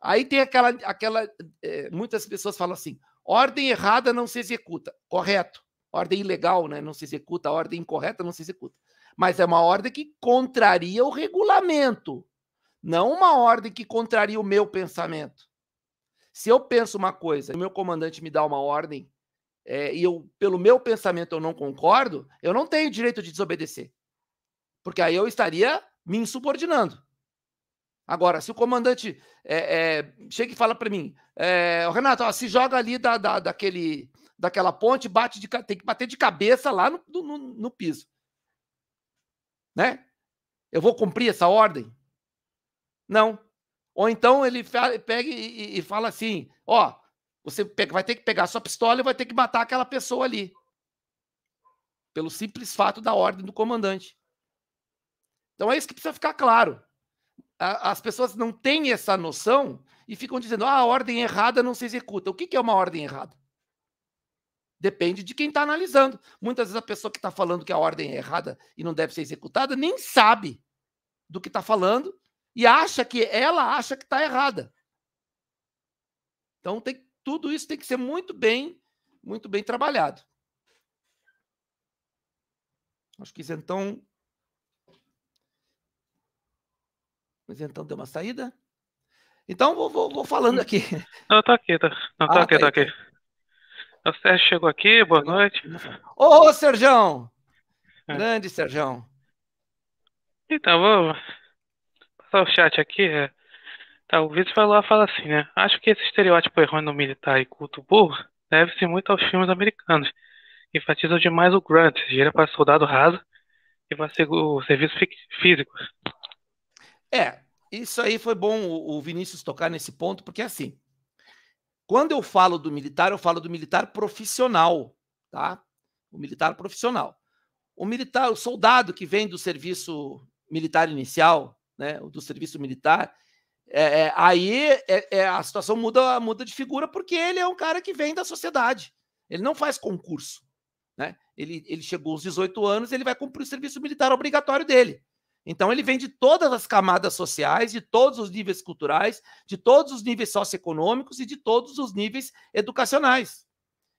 Aí tem aquela. aquela é, muitas pessoas falam assim: ordem errada não se executa. Correto ordem ilegal, né? Não se executa, a ordem incorreta não se executa. Mas é uma ordem que contraria o regulamento, não uma ordem que contraria o meu pensamento. Se eu penso uma coisa e o meu comandante me dá uma ordem é, e eu, pelo meu pensamento, eu não concordo, eu não tenho direito de desobedecer. Porque aí eu estaria me insubordinando. Agora, se o comandante é, é, chega e fala para mim, é, Renato, ó, se joga ali da, da, daquele, daquela ponte, bate de, tem que bater de cabeça lá no, no, no piso. Né? Eu vou cumprir essa ordem? Não. Ou então ele pega e, e fala assim: ó, você pega, vai ter que pegar sua pistola e vai ter que matar aquela pessoa ali. Pelo simples fato da ordem do comandante. Então é isso que precisa ficar claro. As pessoas não têm essa noção e ficam dizendo: ah, a ordem errada não se executa. O que é uma ordem errada? Depende de quem está analisando. Muitas vezes a pessoa que está falando que a ordem é errada e não deve ser executada nem sabe do que está falando e acha que ela acha que está errada. Então tem, tudo isso tem que ser muito bem, muito bem trabalhado. Acho que então. Mas então deu uma saída. Então vou, vou, vou falando aqui. Não, tá aqui, tá. Não, tá ah, aqui, tá, tá aqui. O Sérgio chegou aqui, boa noite. Ô, Serjão! É. Grande Serjão. Então, vou passar o chat aqui. É. Tá, o Vitor falou, fala assim, né? Acho que esse estereótipo errôneo militar e culto burro deve-se muito aos filmes americanos, enfatizam demais o grunt, gira para soldado raso e vai ser o serviço físico. É, isso aí foi bom o Vinícius tocar nesse ponto, porque assim, quando eu falo do militar, eu falo do militar profissional, tá? O militar profissional. O militar, o soldado que vem do serviço militar inicial, né, do serviço militar, é, é, aí é, é, a situação muda, muda de figura porque ele é um cara que vem da sociedade. Ele não faz concurso. Né? Ele, ele chegou aos 18 anos, ele vai cumprir o serviço militar obrigatório dele. Então, ele vem de todas as camadas sociais, de todos os níveis culturais, de todos os níveis socioeconômicos e de todos os níveis educacionais.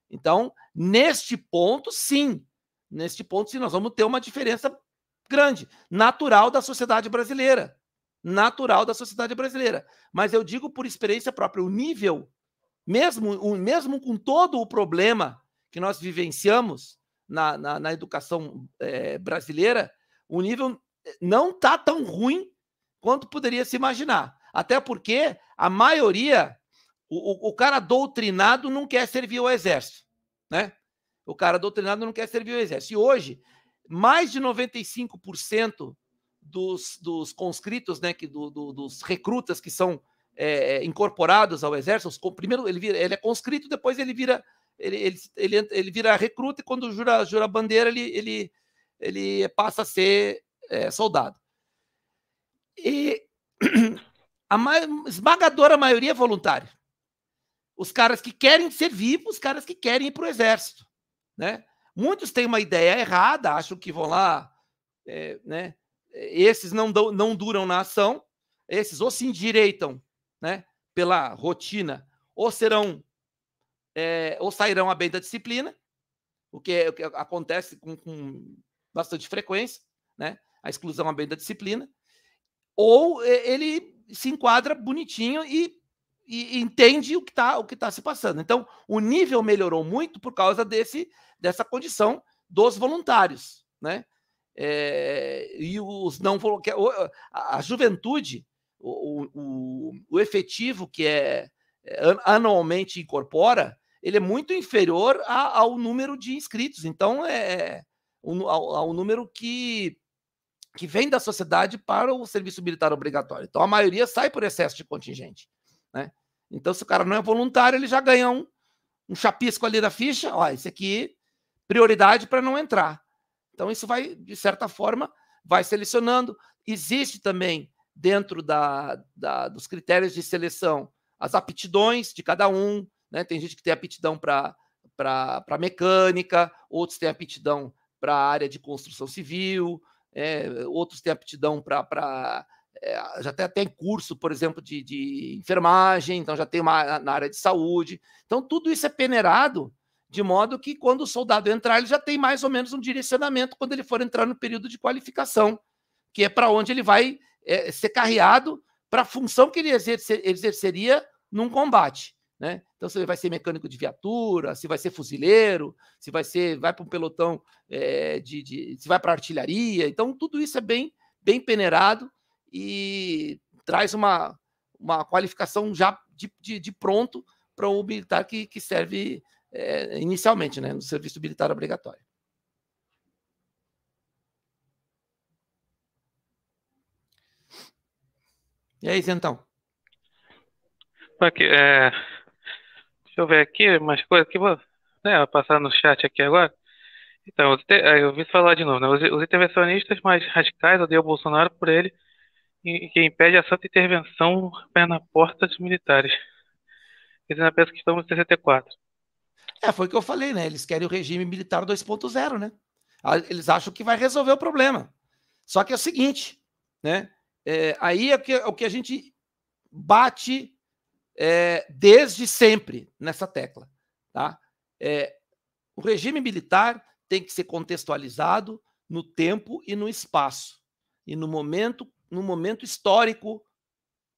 Então, neste ponto, sim. Neste ponto, sim, nós vamos ter uma diferença grande, natural da sociedade brasileira. natural da sociedade brasileira. Mas eu digo por experiência própria, o nível, mesmo, mesmo com todo o problema que nós vivenciamos na, na, na educação é, brasileira, o nível não está tão ruim quanto poderia se imaginar. Até porque a maioria, o, o cara doutrinado não quer servir ao exército, né? O cara doutrinado não quer servir ao exército. E hoje, mais de 95% dos, dos conscritos, né, que, do, do, dos recrutas que são é, incorporados ao exército, primeiro ele, vira, ele é conscrito, depois ele vira ele, ele, ele, ele vira recruta e quando jura, jura bandeira ele, ele, ele passa a ser é, soldado. E a esmagadora maioria é voluntária. Os caras que querem servir, os caras que querem ir para o exército. Né? Muitos têm uma ideia errada, acham que vão lá, é, né? Esses não, não duram na ação, esses ou se endireitam né, pela rotina, ou serão, é, ou sairão a bem da disciplina, o que, é, o que acontece com, com bastante frequência, né? A exclusão a bem da disciplina, ou ele se enquadra bonitinho e, e entende o que está tá se passando. Então, o nível melhorou muito por causa desse, dessa condição dos voluntários, né? É, e os não a, a juventude, o, o, o, efetivo que é, é anualmente incorpora, ele é muito inferior a, ao número de inscritos. Então, é ao, ao número que que vem da sociedade para o serviço militar obrigatório. Então, a maioria sai por excesso de contingente. Né? Então, se o cara não é voluntário, ele já ganha um, um chapisco ali da ficha. Ó, esse aqui, prioridade para não entrar. Então, isso vai, de certa forma, vai selecionando. Existe também, dentro da, da dos critérios de seleção, as aptidões de cada um. Né? Tem gente que tem aptidão para mecânica, outros têm aptidão para a área de construção civil, é, outros têm aptidão para. É, já tem até curso, por exemplo, de, de enfermagem, então já tem uma na área de saúde. Então, tudo isso é peneirado de modo que quando o soldado entrar, ele já tem mais ou menos um direcionamento quando ele for entrar no período de qualificação, que é para onde ele vai é, ser carreado para a função que ele exercer, exerceria num combate. Né? Então, se vai ser mecânico de viatura, se vai ser fuzileiro, se vai ser, vai para um pelotão é, de, de, se vai para artilharia. Então, tudo isso é bem, bem peneirado e traz uma, uma qualificação já de, de, de pronto para o militar que, que serve é, inicialmente, né, no serviço militar obrigatório. E aí, então? Aqui, é, eu ver aqui mais coisas que vou né, passar no chat aqui agora. Então, eu ouvi falar de novo, né? Os, intervencionistas mais radicais odeiam Bolsonaro por ele e que impede a santa intervenção pé na porta dos militares. Eles ainda pensam que estamos em 64. É, foi o que eu falei, né? Eles querem o regime militar 2.0, né? Ah, eles acham que vai resolver o problema. Só que é o seguinte, né? É, aí é o que, é o que a gente bate é, desde sempre nessa tecla. Tá? É, o regime militar tem que ser contextualizado no tempo e no espaço e no momento, no momento histórico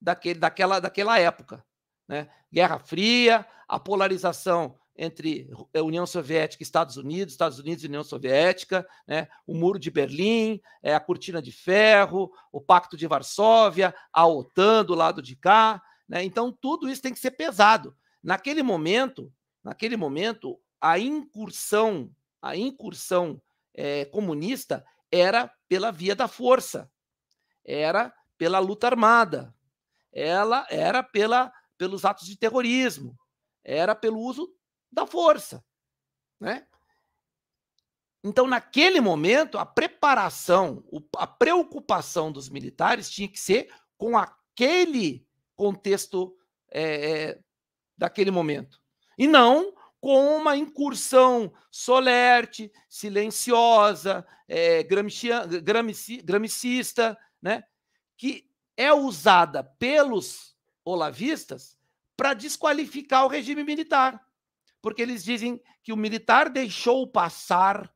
daquele, daquela, daquela época. Né? Guerra Fria, a polarização entre União Soviética e Estados Unidos, Estados Unidos e União Soviética, né? o Muro de Berlim, é, a Cortina de Ferro, o Pacto de Varsóvia, a OTAN do lado de cá, né? Então, tudo isso tem que ser pesado. Naquele momento, naquele momento, a incursão, a incursão é, comunista era pela via da força, era pela luta armada, ela era pela, pelos atos de terrorismo, era pelo uso da força, né? Então, naquele momento, a preparação, a preocupação dos militares tinha que ser com aquele contexto é, daquele momento. E não com uma incursão solerte, silenciosa, é, gramicista, né, que é usada pelos olavistas para desqualificar o regime militar. Porque eles dizem que o militar deixou passar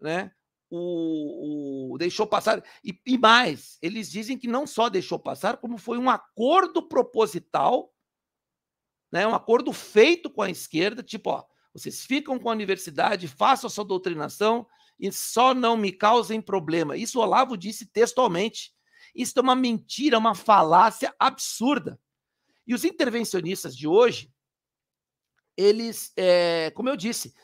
né, o, o deixou passar. E, e, mais, eles dizem que não só deixou passar, como foi um acordo proposital, né, um acordo feito com a esquerda, tipo, ó, vocês ficam com a universidade, façam a sua doutrinação e só não me causem problema. Isso o Olavo disse textualmente. Isso é uma mentira, uma falácia absurda. E os intervencionistas de hoje, eles, é, como eu disse,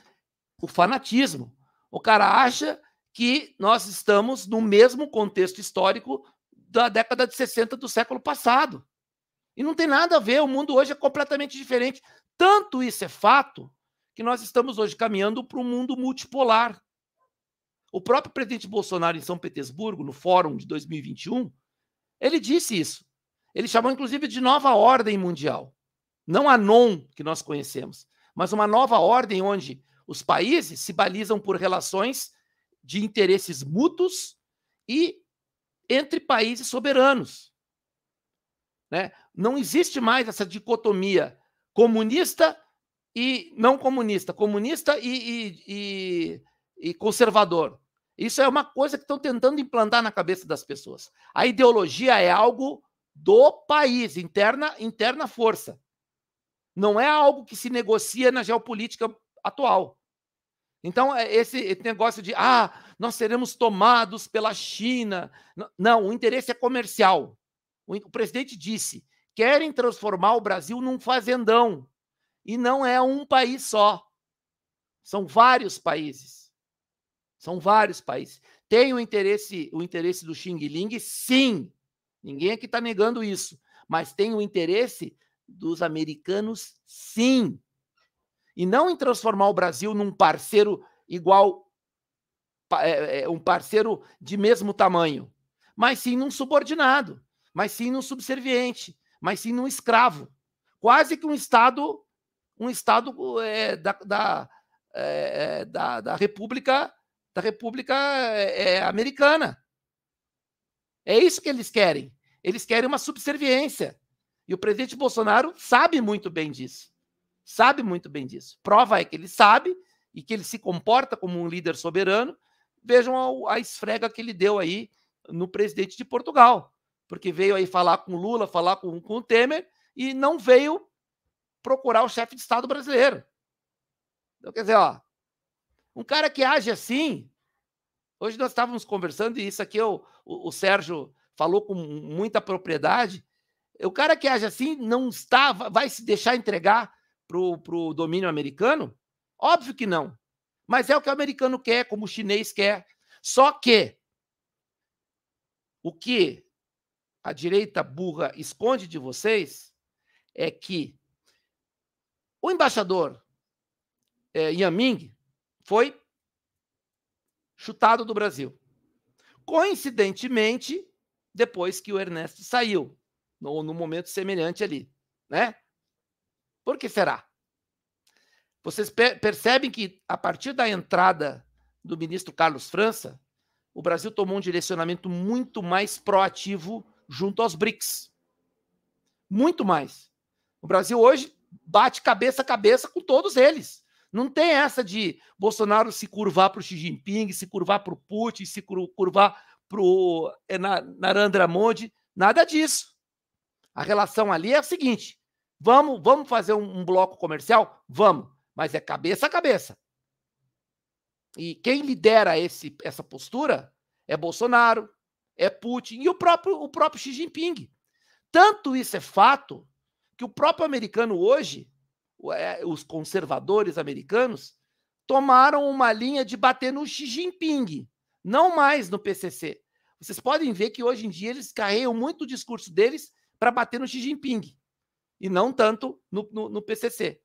o fanatismo. O cara acha que nós estamos no mesmo contexto histórico da década de 60 do século passado. E não tem nada a ver, o mundo hoje é completamente diferente. Tanto isso é fato que nós estamos hoje caminhando para um mundo multipolar. O próprio presidente Bolsonaro em São Petersburgo, no fórum de 2021, ele disse isso. Ele chamou inclusive de nova ordem mundial. Não a non que nós conhecemos, mas uma nova ordem onde os países se balizam por relações de interesses mútuos e entre países soberanos. Né? Não existe mais essa dicotomia comunista e não comunista, comunista e, e, e, e conservador. Isso é uma coisa que estão tentando implantar na cabeça das pessoas. A ideologia é algo do país, interna, interna força. Não é algo que se negocia na geopolítica atual. Então, é esse negócio de, ah, nós seremos tomados pela China. Não, o interesse é comercial. O presidente disse: querem transformar o Brasil num fazendão. E não é um país só. São vários países. São vários países. Tem o interesse, o interesse do Xing Ling, sim. Ninguém aqui está negando isso. Mas tem o interesse dos americanos, sim e não em transformar o Brasil num parceiro igual, é, é, um parceiro de mesmo tamanho, mas sim num subordinado, mas sim num subserviente, mas sim num escravo, quase que um estado, um estado é, da, da, é, da, da, República da República é, é, Americana. É isso que eles querem. Eles querem uma subserviência. E o presidente Bolsonaro sabe muito bem disso sabe muito bem disso. Prova é que ele sabe e que ele se comporta como um líder soberano. Vejam a, a esfrega que ele deu aí no presidente de Portugal, porque veio aí falar com Lula, falar com, com o Temer e não veio procurar o chefe de Estado brasileiro. Então, quer dizer, ó, um cara que age assim. Hoje nós estávamos conversando, e isso aqui eu, o, o Sérgio falou com muita propriedade. O cara que age assim não está, vai se deixar entregar para o domínio americano? Óbvio que não. Mas é o que o americano quer, como o chinês quer. Só que o que a direita burra esconde de vocês é que o embaixador é, Yaming foi chutado do Brasil. Coincidentemente, depois que o Ernesto saiu, no, no momento semelhante ali, né? Por que será? Vocês percebem que, a partir da entrada do ministro Carlos França, o Brasil tomou um direcionamento muito mais proativo junto aos BRICS. Muito mais. O Brasil hoje bate cabeça a cabeça com todos eles. Não tem essa de Bolsonaro se curvar para o Xi Jinping, se curvar para o Putin, se curvar para o eh, Narendra Modi, nada disso. A relação ali é a seguinte: Vamos, vamos fazer um, um bloco comercial? Vamos, mas é cabeça a cabeça. E quem lidera esse, essa postura é Bolsonaro, é Putin e o próprio, o próprio Xi Jinping. Tanto isso é fato que o próprio americano hoje, é, os conservadores americanos, tomaram uma linha de bater no Xi Jinping, não mais no PCC. Vocês podem ver que hoje em dia eles carregam muito o discurso deles para bater no Xi Jinping e não tanto no, no, no PCC.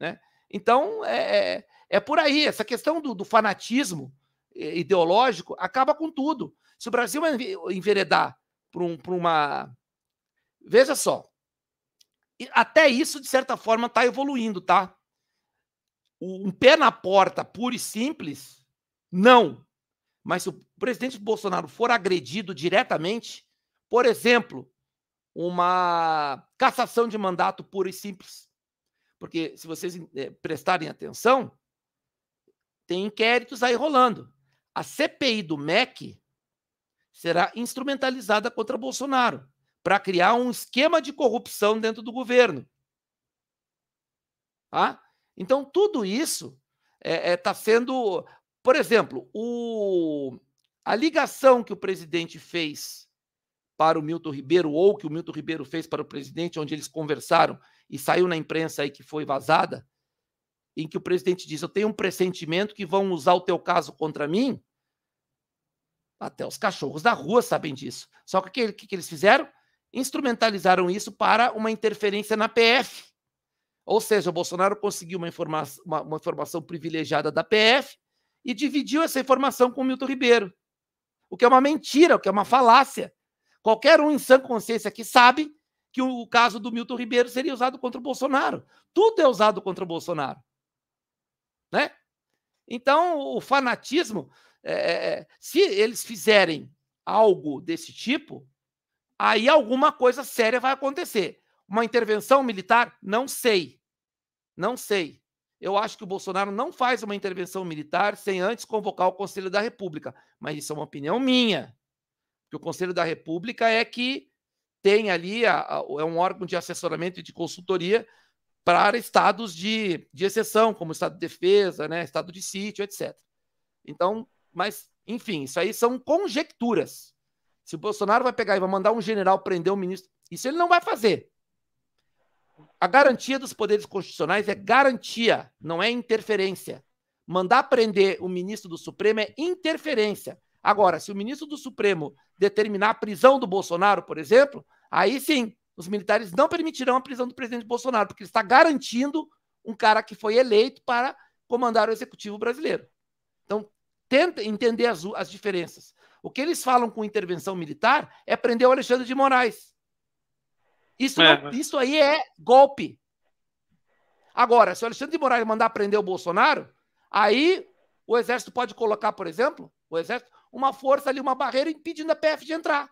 Né? Então, é, é, é por aí. Essa questão do, do fanatismo é, ideológico acaba com tudo. Se o Brasil enveredar para um, uma. Veja só. Até isso, de certa forma, está evoluindo, tá? Um pé na porta, puro e simples, não. Mas se o presidente Bolsonaro for agredido diretamente, por exemplo, uma cassação de mandato pura e simples. Porque se vocês eh, prestarem atenção, tem inquéritos aí rolando. a CPI do MEC será instrumentalizada contra Bolsonaro para criar um esquema de corrupção dentro do governo. Tá? Então, tudo isso está é, é, tá sendo. Por exemplo, o, a ligação que o presidente fez para o Milton Ribeiro, ou que o Milton Ribeiro fez para o presidente, onde eles conversaram e saiu na imprensa aí que foi vazada, em que o presidente diz: Eu tenho um pressentimento que vão usar o teu caso contra mim. Até os cachorros da rua sabem disso. Só que o que, que, eles fizeram? Instrumentalizaram isso para uma interferência na PF. Ou seja, o Bolsonaro conseguiu uma informação, uma, uma informação privilegiada da PF e dividiu essa informação com o Milton Ribeiro. O que é uma mentira, o que é uma falácia. Qualquer um em sã consciência aqui sabe que o caso do Milton Ribeiro seria usado contra o Bolsonaro. Tudo é usado contra o Bolsonaro. Né? Então, o fanatismo, é, é, é se eles fizerem algo desse tipo, aí alguma coisa séria vai acontecer. Uma intervenção militar? Não sei. Não sei. Eu acho que o Bolsonaro não faz uma intervenção militar sem antes convocar o Conselho da República. Mas isso é uma opinião minha. Porque o Conselho da República é que tem ali, a, a, é um órgão de assessoramento e de consultoria para estados de, de exceção, como estado de defesa, né, estado de sítio, etc. Então, mas, enfim, isso aí são conjecturas. Se o Bolsonaro vai pegar e vai mandar um general prender um ministro, isso ele não vai fazer. A garantia dos poderes constitucionais é garantia, não é interferência. Mandar prender o ministro do Supremo é interferência. Agora, se o ministro do Supremo determinar a prisão do Bolsonaro, por exemplo, aí sim, os militares não permitirão a prisão do presidente Bolsonaro, porque ele está garantindo um cara que foi eleito para comandar o executivo brasileiro. Então, tenta entender as, as diferenças. O que eles falam com intervenção militar é prender o Alexandre de Moraes. Isso, é. não, isso aí é golpe. Agora, se o Alexandre de Moraes mandar prender o Bolsonaro, aí o Exército pode colocar, por exemplo, o Exército, uma força ali, uma barreira impedindo a PF de entrar.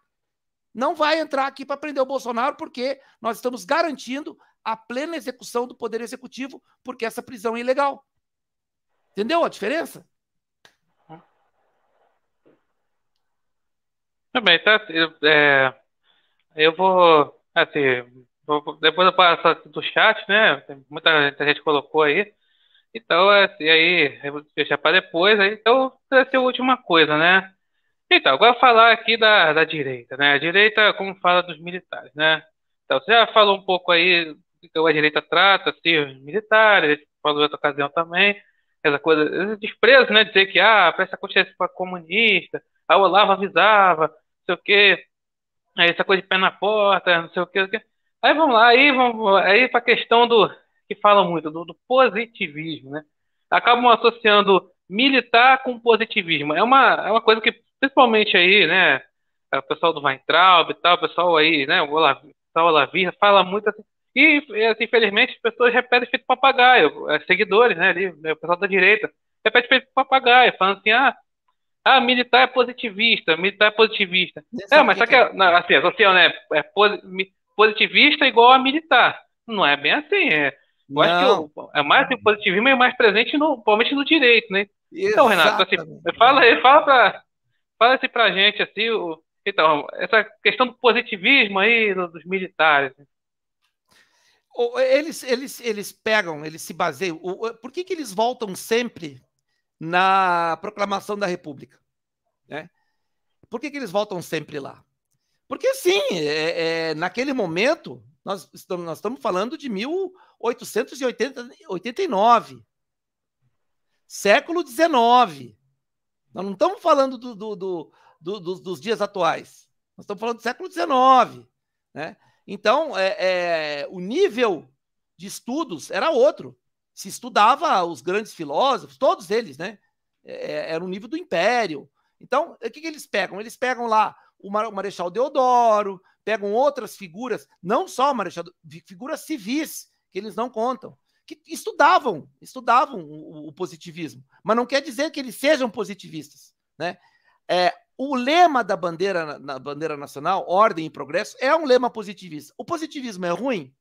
Não vai entrar aqui para prender o Bolsonaro, porque nós estamos garantindo a plena execução do Poder Executivo, porque essa prisão é ilegal. Entendeu a diferença? Também, tá. Eu, é, eu vou Assim, depois eu passo do chat, né? Muita gente colocou aí. Então, assim, aí, eu vou deixar para depois. Aí, então, essa é a última coisa, né? Então, agora falar aqui da, da direita, né? A direita, como fala dos militares, né? Então, você já falou um pouco aí do que a direita trata, assim, os militares, falou em outra ocasião também, essa coisa, esse desprezo, né? Dizer que, ah, presta consciência para comunista, a Olavo avisava, não sei o quê. Aí essa coisa de pé na porta, não sei o que. Aí vamos lá, aí vamos aí para a questão do que fala muito do, do, positivismo, né? Acabam associando militar com positivismo. É uma, é uma coisa que principalmente aí, né? O pessoal do Weintraub e tal, o pessoal aí, né? O Olavi fala muito assim. E, assim, infelizmente, as pessoas repetem feito papagaio, é, seguidores, né? Ali, né, o pessoal da direita repete feito papagaio, falando assim, ah, ah, militar é positivista, militar é positivista. É, mas só que, é, não, assim, assim, né, é positivista igual a militar. Não é bem assim. É, eu acho que é mais o positivismo é mais presente, no, principalmente no direito, né? Então, Renato, assim, fala, fala, pra, fala assim pra gente, assim, o, então, essa questão do positivismo aí dos militares. Eles, eles, eles pegam, eles se baseiam. Por que, que eles voltam sempre na proclamação da República. Né? Por que, que eles voltam sempre lá? Porque, sim, é, é, naquele momento, nós estamos, nós estamos falando de 1889, século XIX. Nós não estamos falando do, do, do, dos dias atuais. Nós estamos falando do século XIX. Né? Então, é, é, o nível de estudos era outro se estudava os grandes filósofos, todos eles, né? É, é, era o nível do império. Então, o que, que eles pegam? Eles pegam lá o Marechal Deodoro, pegam outras figuras, não só o Marechal, figuras civis, que eles não contam, que estudavam, estudavam o, o positivismo, mas não quer dizer que eles sejam positivistas, né? É, o lema da bandeira, na bandeira nacional, ordem e progresso, é um lema positivista. O positivismo é ruim?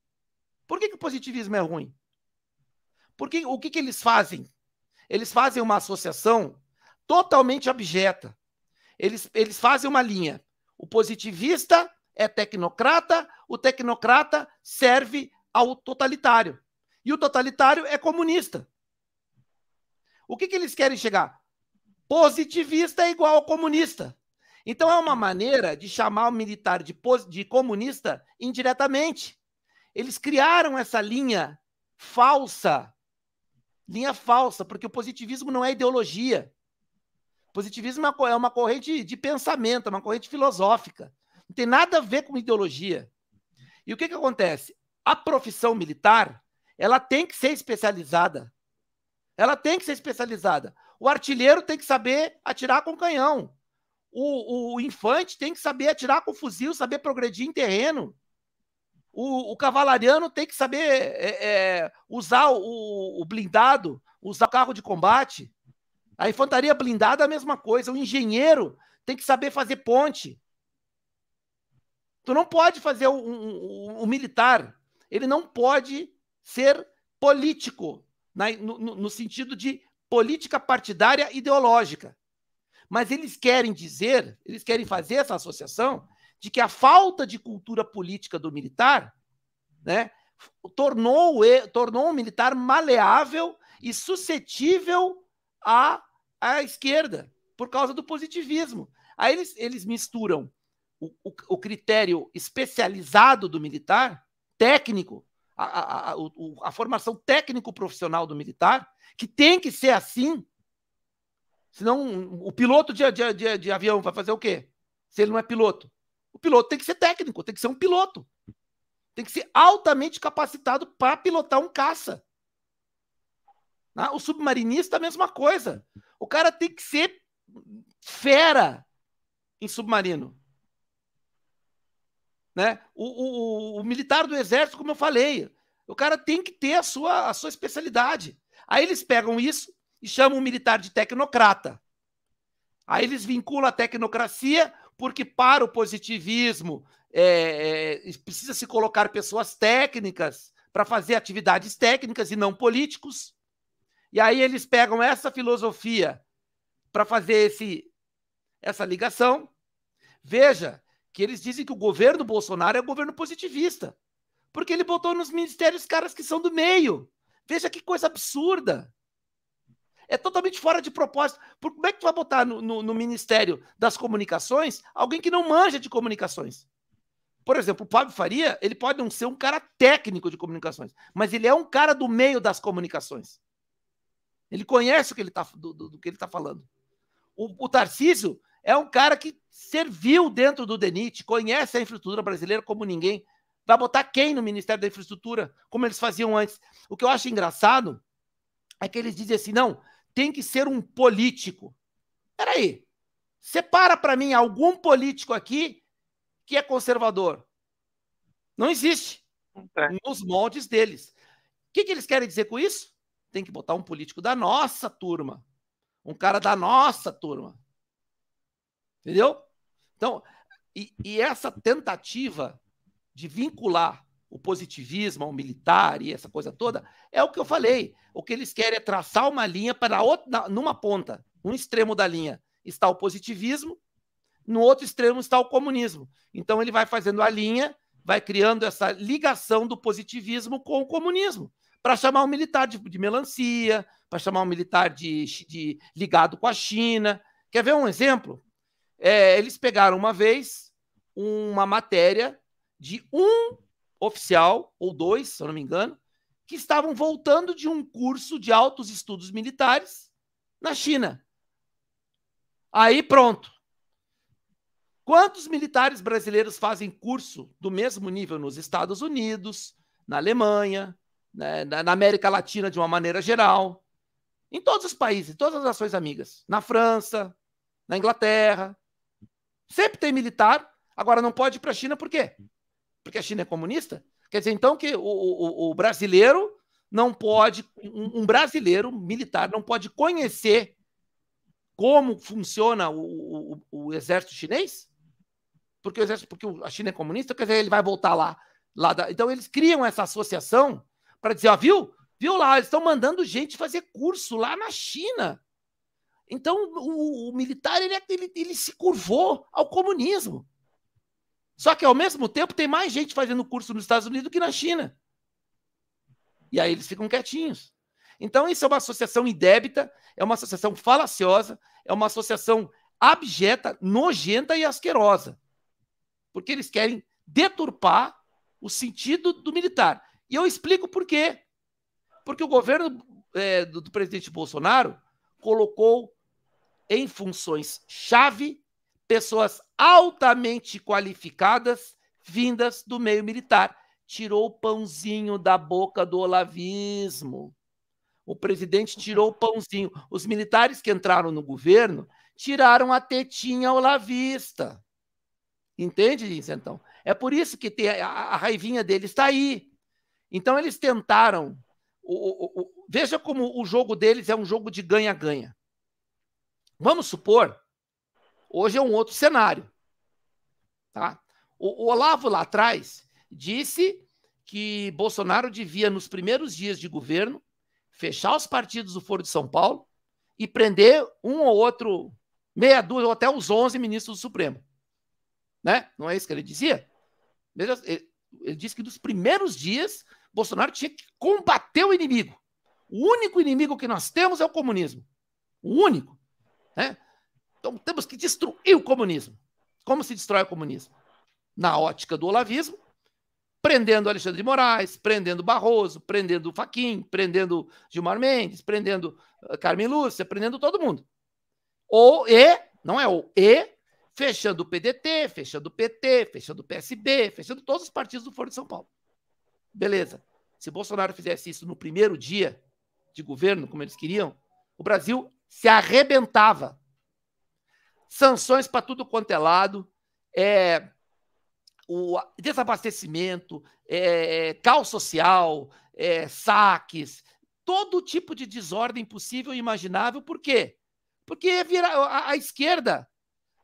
Por que, que o positivismo é ruim? Porque o que, que eles fazem? Eles fazem uma associação totalmente abjeta. Eles, eles fazem uma linha. O positivista é tecnocrata, o tecnocrata serve ao totalitário. E o totalitário é comunista. O que, que eles querem chegar? Positivista é igual ao comunista. Então é uma maneira de chamar o militar de, de comunista indiretamente. Eles criaram essa linha falsa. Linha falsa, porque o positivismo não é ideologia. Positivismo é uma corrente de pensamento, é uma corrente filosófica. Não tem nada a ver com ideologia. E o que, que acontece? A profissão militar, ela tem que ser especializada. Ela tem que ser especializada. O artilheiro tem que saber atirar com canhão. O, o infante tem que saber atirar com fuzil, saber progredir em terreno. O, o cavalariano tem que saber é, é, usar o, o, blindado, usar o carro de combate. A infantaria blindada é a mesma coisa. O engenheiro tem que saber fazer ponte. Tu não pode fazer o, militar. Ele não pode ser político, na, no, no sentido de política partidária ideológica. Mas eles querem dizer, eles querem fazer essa associação de que a falta de cultura política do militar né, tornou, tornou o militar maleável e suscetível à, à esquerda, por causa do positivismo. Aí eles, eles misturam o, o, critério especializado do militar, técnico, a, a, a, a formação técnico-profissional do militar, que tem que ser assim. Senão, o piloto de, de, de, de avião vai fazer o quê? Se ele não é piloto. O piloto tem que ser técnico, tem que ser um piloto. Tem que ser altamente capacitado para pilotar um caça. Ah, o submarinista, a mesma coisa. O cara tem que ser fera em submarino. Né? O, o, o, militar do exército, como eu falei, o cara tem que ter a sua, a sua especialidade. Aí eles pegam isso e chamam o militar de tecnocrata. Aí eles vinculam a tecnocracia, porque para o positivismo é, é, precisa se colocar pessoas técnicas para fazer atividades técnicas e não políticos. E aí eles pegam essa filosofia para fazer esse, essa ligação. Veja que eles dizem que o governo Bolsonaro é um governo positivista, porque ele botou nos ministérios caras que são do meio. Veja que coisa absurda. É totalmente fora de propósito. Por, como é que tu vai botar no, no, no, Ministério das Comunicações alguém que não manja de comunicações? Por exemplo, o Fábio Faria, ele pode não ser um cara técnico de comunicações, mas ele é um cara do meio das comunicações. Ele conhece o que ele está do, do, do, que ele tá falando. O, o Tarcísio é um cara que serviu dentro do DENIT, conhece a infraestrutura brasileira como ninguém. Vai botar quem no Ministério da Infraestrutura, como eles faziam antes? O que eu acho engraçado é que eles dizem assim: não, tem que ser um político. Peraí, separa para mim algum político aqui que é conservador. Não existe. É. Nos moldes deles. O que, que eles querem dizer com isso? Tem que botar um político da nossa turma. Um cara da nossa turma. Entendeu? Então, e, e essa tentativa de vincular o positivismo ao militar e essa coisa toda, é o que eu falei. O que eles querem é traçar uma linha para outra, numa ponta, um extremo da linha está o positivismo, no outro extremo está o comunismo. Então ele vai fazendo a linha, vai criando essa ligação do positivismo com o comunismo, para chamar o militar de, de melancia, para chamar o militar de, de ligado com a China. Quer ver um exemplo? É, eles pegaram uma vez uma matéria de um oficial, ou dois, se eu não me engano, que estavam voltando de um curso de altos estudos militares na China. Aí pronto. Quantos militares brasileiros fazem curso do mesmo nível nos Estados Unidos, na Alemanha, né, na América Latina de uma maneira geral, em todos os países, todas as nações amigas, na França, na Inglaterra, Sempre tem militar, agora não pode ir para a China por quê? Porque a China é comunista? Quer dizer, então, que o, o, o brasileiro não pode, um, um, brasileiro militar não pode conhecer como funciona o, o, exército chinês? Porque, o exército, porque a China é comunista, quer dizer, ele vai voltar lá. lá da... Então, eles criam essa associação para dizer, ó, viu? Viu lá, eles estão mandando gente fazer curso lá na China. Então, o, o militar ele, ele, ele se curvou ao comunismo. Só que, ao mesmo tempo, tem mais gente fazendo curso nos Estados Unidos do que na China. E aí eles ficam quietinhos. Então, isso é uma associação indébita, é uma associação falaciosa, é uma associação abjeta, nojenta e asquerosa. Porque eles querem deturpar o sentido do militar. E eu explico por quê. Porque o governo é, do, do presidente Bolsonaro colocou em funções-chave pessoas altamente qualificadas vindas do meio militar. Tirou o pãozinho da boca do olavismo. O presidente tirou o pãozinho. Os militares que entraram no governo tiraram a tetinha olavista. Entende isso, então? É por isso que a, a raivinha deles está aí. Então, eles tentaram. O, o, veja como o jogo deles é um jogo de ganha-ganha. Vamos supor, hoje é um outro cenário. Tá? O, o Olavo lá atrás disse que Bolsonaro devia, nos primeiros dias de governo, fechar os partidos do Foro de São Paulo e prender um ou outro, meia dúzia ou até os 11 ministros do Supremo. Né? Não é isso que ele dizia? Ele, ele disse que nos primeiros dias Bolsonaro tinha que combater o inimigo. O único inimigo que nós temos é o comunismo. O único. Né? Então temos que destruir o comunismo. Como se destrói o comunismo? Na ótica do olavismo, prendendo Alexandre de Moraes, prendendo Barroso, prendendo Faquim, prendendo Gilmar Mendes, prendendo uh, Carmen Lúcia, prendendo todo mundo. Ou e, não é o e, fechando o PDT, fechando o PT, fechando o PSB, fechando todos os partidos do Foro de São Paulo. Beleza. Se Bolsonaro fizesse isso no primeiro dia de governo, como eles queriam, o Brasil se arrebentava. Sanções para tudo quanto é lado, é, o desabastecimento, é, caos social, é, saques, todo tipo de desordem possível e imaginável. Por quê? Porque vira, a, a esquerda,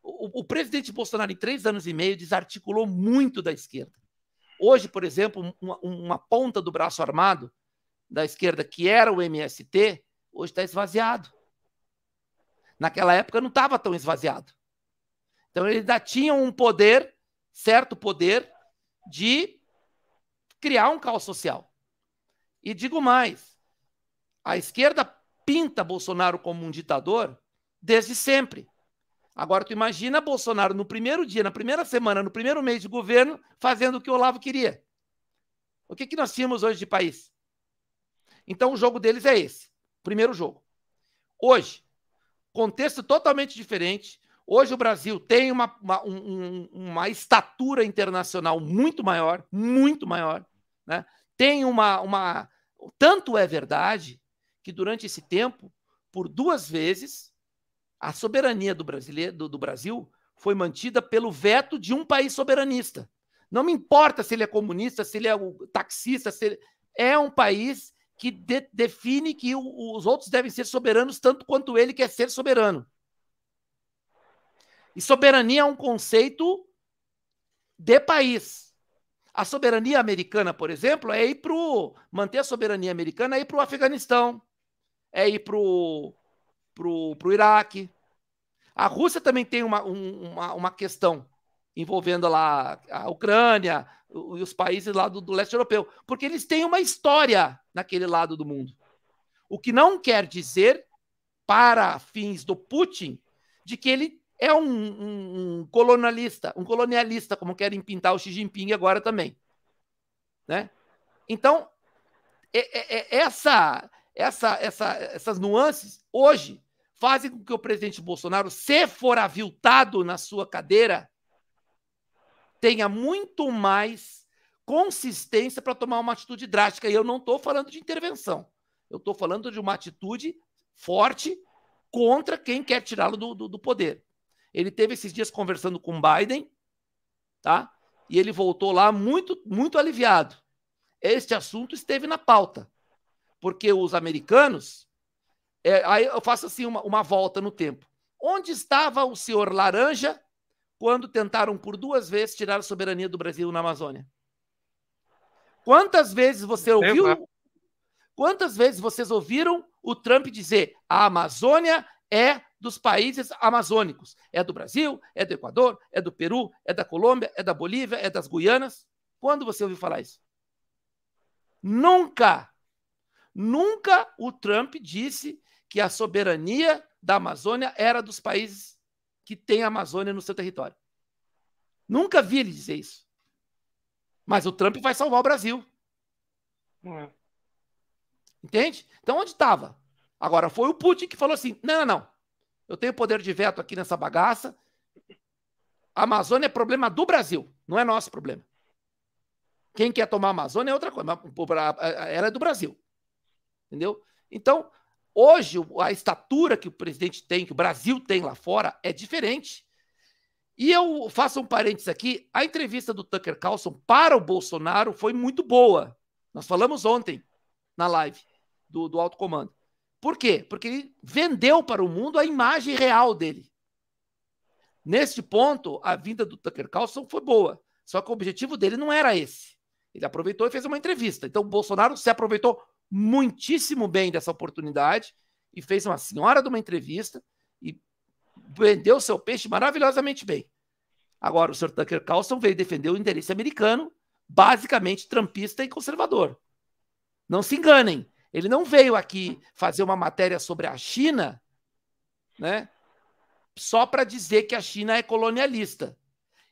o, o, presidente Bolsonaro, em três anos e meio, desarticulou muito da esquerda. Hoje, por exemplo, uma, uma ponta do braço armado da esquerda, que era o MST, hoje está esvaziado. Naquela época não estava tão esvaziado. Então, eles ainda tinham um poder, certo poder, de criar um caos social. E digo mais: a esquerda pinta Bolsonaro como um ditador desde sempre. Agora, tu imagina Bolsonaro no primeiro dia, na primeira semana, no primeiro mês de governo, fazendo o que o Olavo queria. O que, que nós tínhamos hoje de país? Então, o jogo deles é esse. Primeiro jogo. Hoje, contexto totalmente diferente. Hoje o Brasil tem uma, uma, um, uma estatura internacional muito maior, muito maior. Né? Tem uma, uma. Tanto é verdade que durante esse tempo, por duas vezes, a soberania do, brasileiro, do, do Brasil foi mantida pelo veto de um país soberanista. Não me importa se ele é comunista, se ele é o taxista, se ele... é um país que de, define que o, os outros devem ser soberanos tanto quanto ele quer ser soberano. E soberania é um conceito de país. A soberania americana, por exemplo, é ir para manter a soberania americana é ir para o Afeganistão, é ir para o pro, pro Iraque. A Rússia também tem uma, um, uma, uma questão envolvendo lá a Ucrânia e os países lá do, do, leste europeu, porque eles têm uma história naquele lado do mundo. O que não quer dizer, para fins do Putin, de que ele é um, um, um colonialista, um colonialista, como querem pintar o Xi Jinping agora também. Né? Então, é, é, é essa, essa, essa, essas nuances, hoje, fazem com que o presidente Bolsonaro, se for aviltado na sua cadeira, tenha muito mais consistência para tomar uma atitude drástica. E eu não estou falando de intervenção. Eu estou falando de uma atitude forte contra quem quer tirá-lo do, do, do, poder. Ele teve esses dias conversando com Biden, tá? E ele voltou lá muito, muito aliviado. Este assunto esteve na pauta, porque os americanos. É, aí eu faço assim uma, uma volta no tempo. Onde estava o senhor Laranja quando tentaram por duas vezes tirar a soberania do Brasil na Amazônia. Quantas vezes você ouviu? Quantas vezes vocês ouviram o Trump dizer a Amazônia é dos países amazônicos. É do Brasil, é do Equador, é do Peru, é da Colômbia, é da Bolívia, é das Guianas. Quando você ouviu falar isso? Nunca, nunca o Trump disse que a soberania da Amazônia era dos países que têm a Amazônia no seu território. Nunca vi ele dizer isso. Mas o Trump vai salvar o Brasil. É. Entende? Então, onde estava? Agora, foi o Putin que falou assim: não, não, não. Eu tenho poder de veto aqui nessa bagaça. A Amazônia é problema do Brasil, não é nosso problema. Quem quer tomar a Amazônia é outra coisa, ela é do Brasil. Entendeu? Então, hoje, a estatura que o presidente tem, que o Brasil tem lá fora, é diferente. E eu faço um parênteses aqui: a entrevista do Tucker Carlson para o Bolsonaro foi muito boa. Nós falamos ontem na live do, do alto comando. Por quê? Porque ele vendeu para o mundo a imagem real dele. Neste ponto, a vinda do Tucker Carlson foi boa. Só que o objetivo dele não era esse. Ele aproveitou e fez uma entrevista. Então, o Bolsonaro se aproveitou muitíssimo bem dessa oportunidade e fez uma senhora de uma entrevista e vendeu seu peixe maravilhosamente bem. Agora, o Sr. Tucker Carlson veio defender o interesse americano, basicamente trampista e conservador. Não se enganem, ele não veio aqui fazer uma matéria sobre a China, né? Só para dizer que a China é colonialista.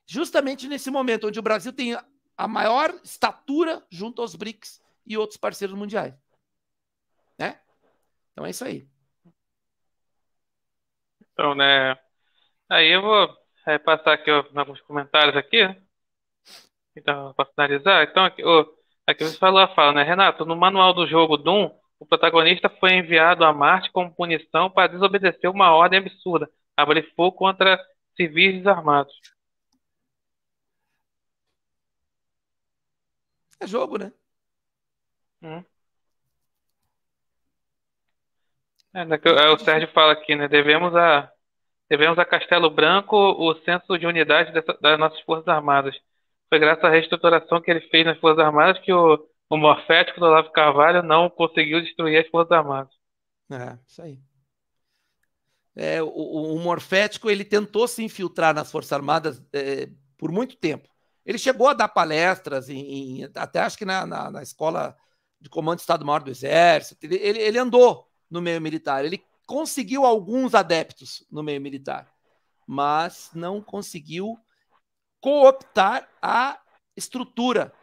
Justamente nesse momento onde o Brasil tem a maior estatura junto aos BRICS e outros parceiros mundiais. Então é isso aí. Então, né? Aí eu vou é, passar aqui ó, alguns comentários aqui. Então, para finalizar. Então, aqui, ó, aqui você falou, fala, né? Renato, no manual do jogo Doom, o protagonista foi enviado a Marte como punição para desobedecer uma ordem absurda, abrir fogo contra civis desarmados. É jogo, né? Hum. É, né, é, o Sérgio fala aqui, né? Devemos a, devemos a Castelo Branco o senso de unidade dessa, das nossas Forças Armadas. Foi graças à reestruturação que ele fez nas Forças Armadas que o, o morfético do Olavo Carvalho não conseguiu destruir as Forças Armadas. É, isso aí. É, o, o, morfético ele tentou se infiltrar nas Forças Armadas é, por muito tempo. Ele chegou a dar palestras, em, em até acho que na, na, na, escola de comando de Estado-Maior do Exército. Ele, ele, ele andou no meio militar. Ele conseguiu alguns adeptos no meio militar, mas não conseguiu cooptar a estrutura.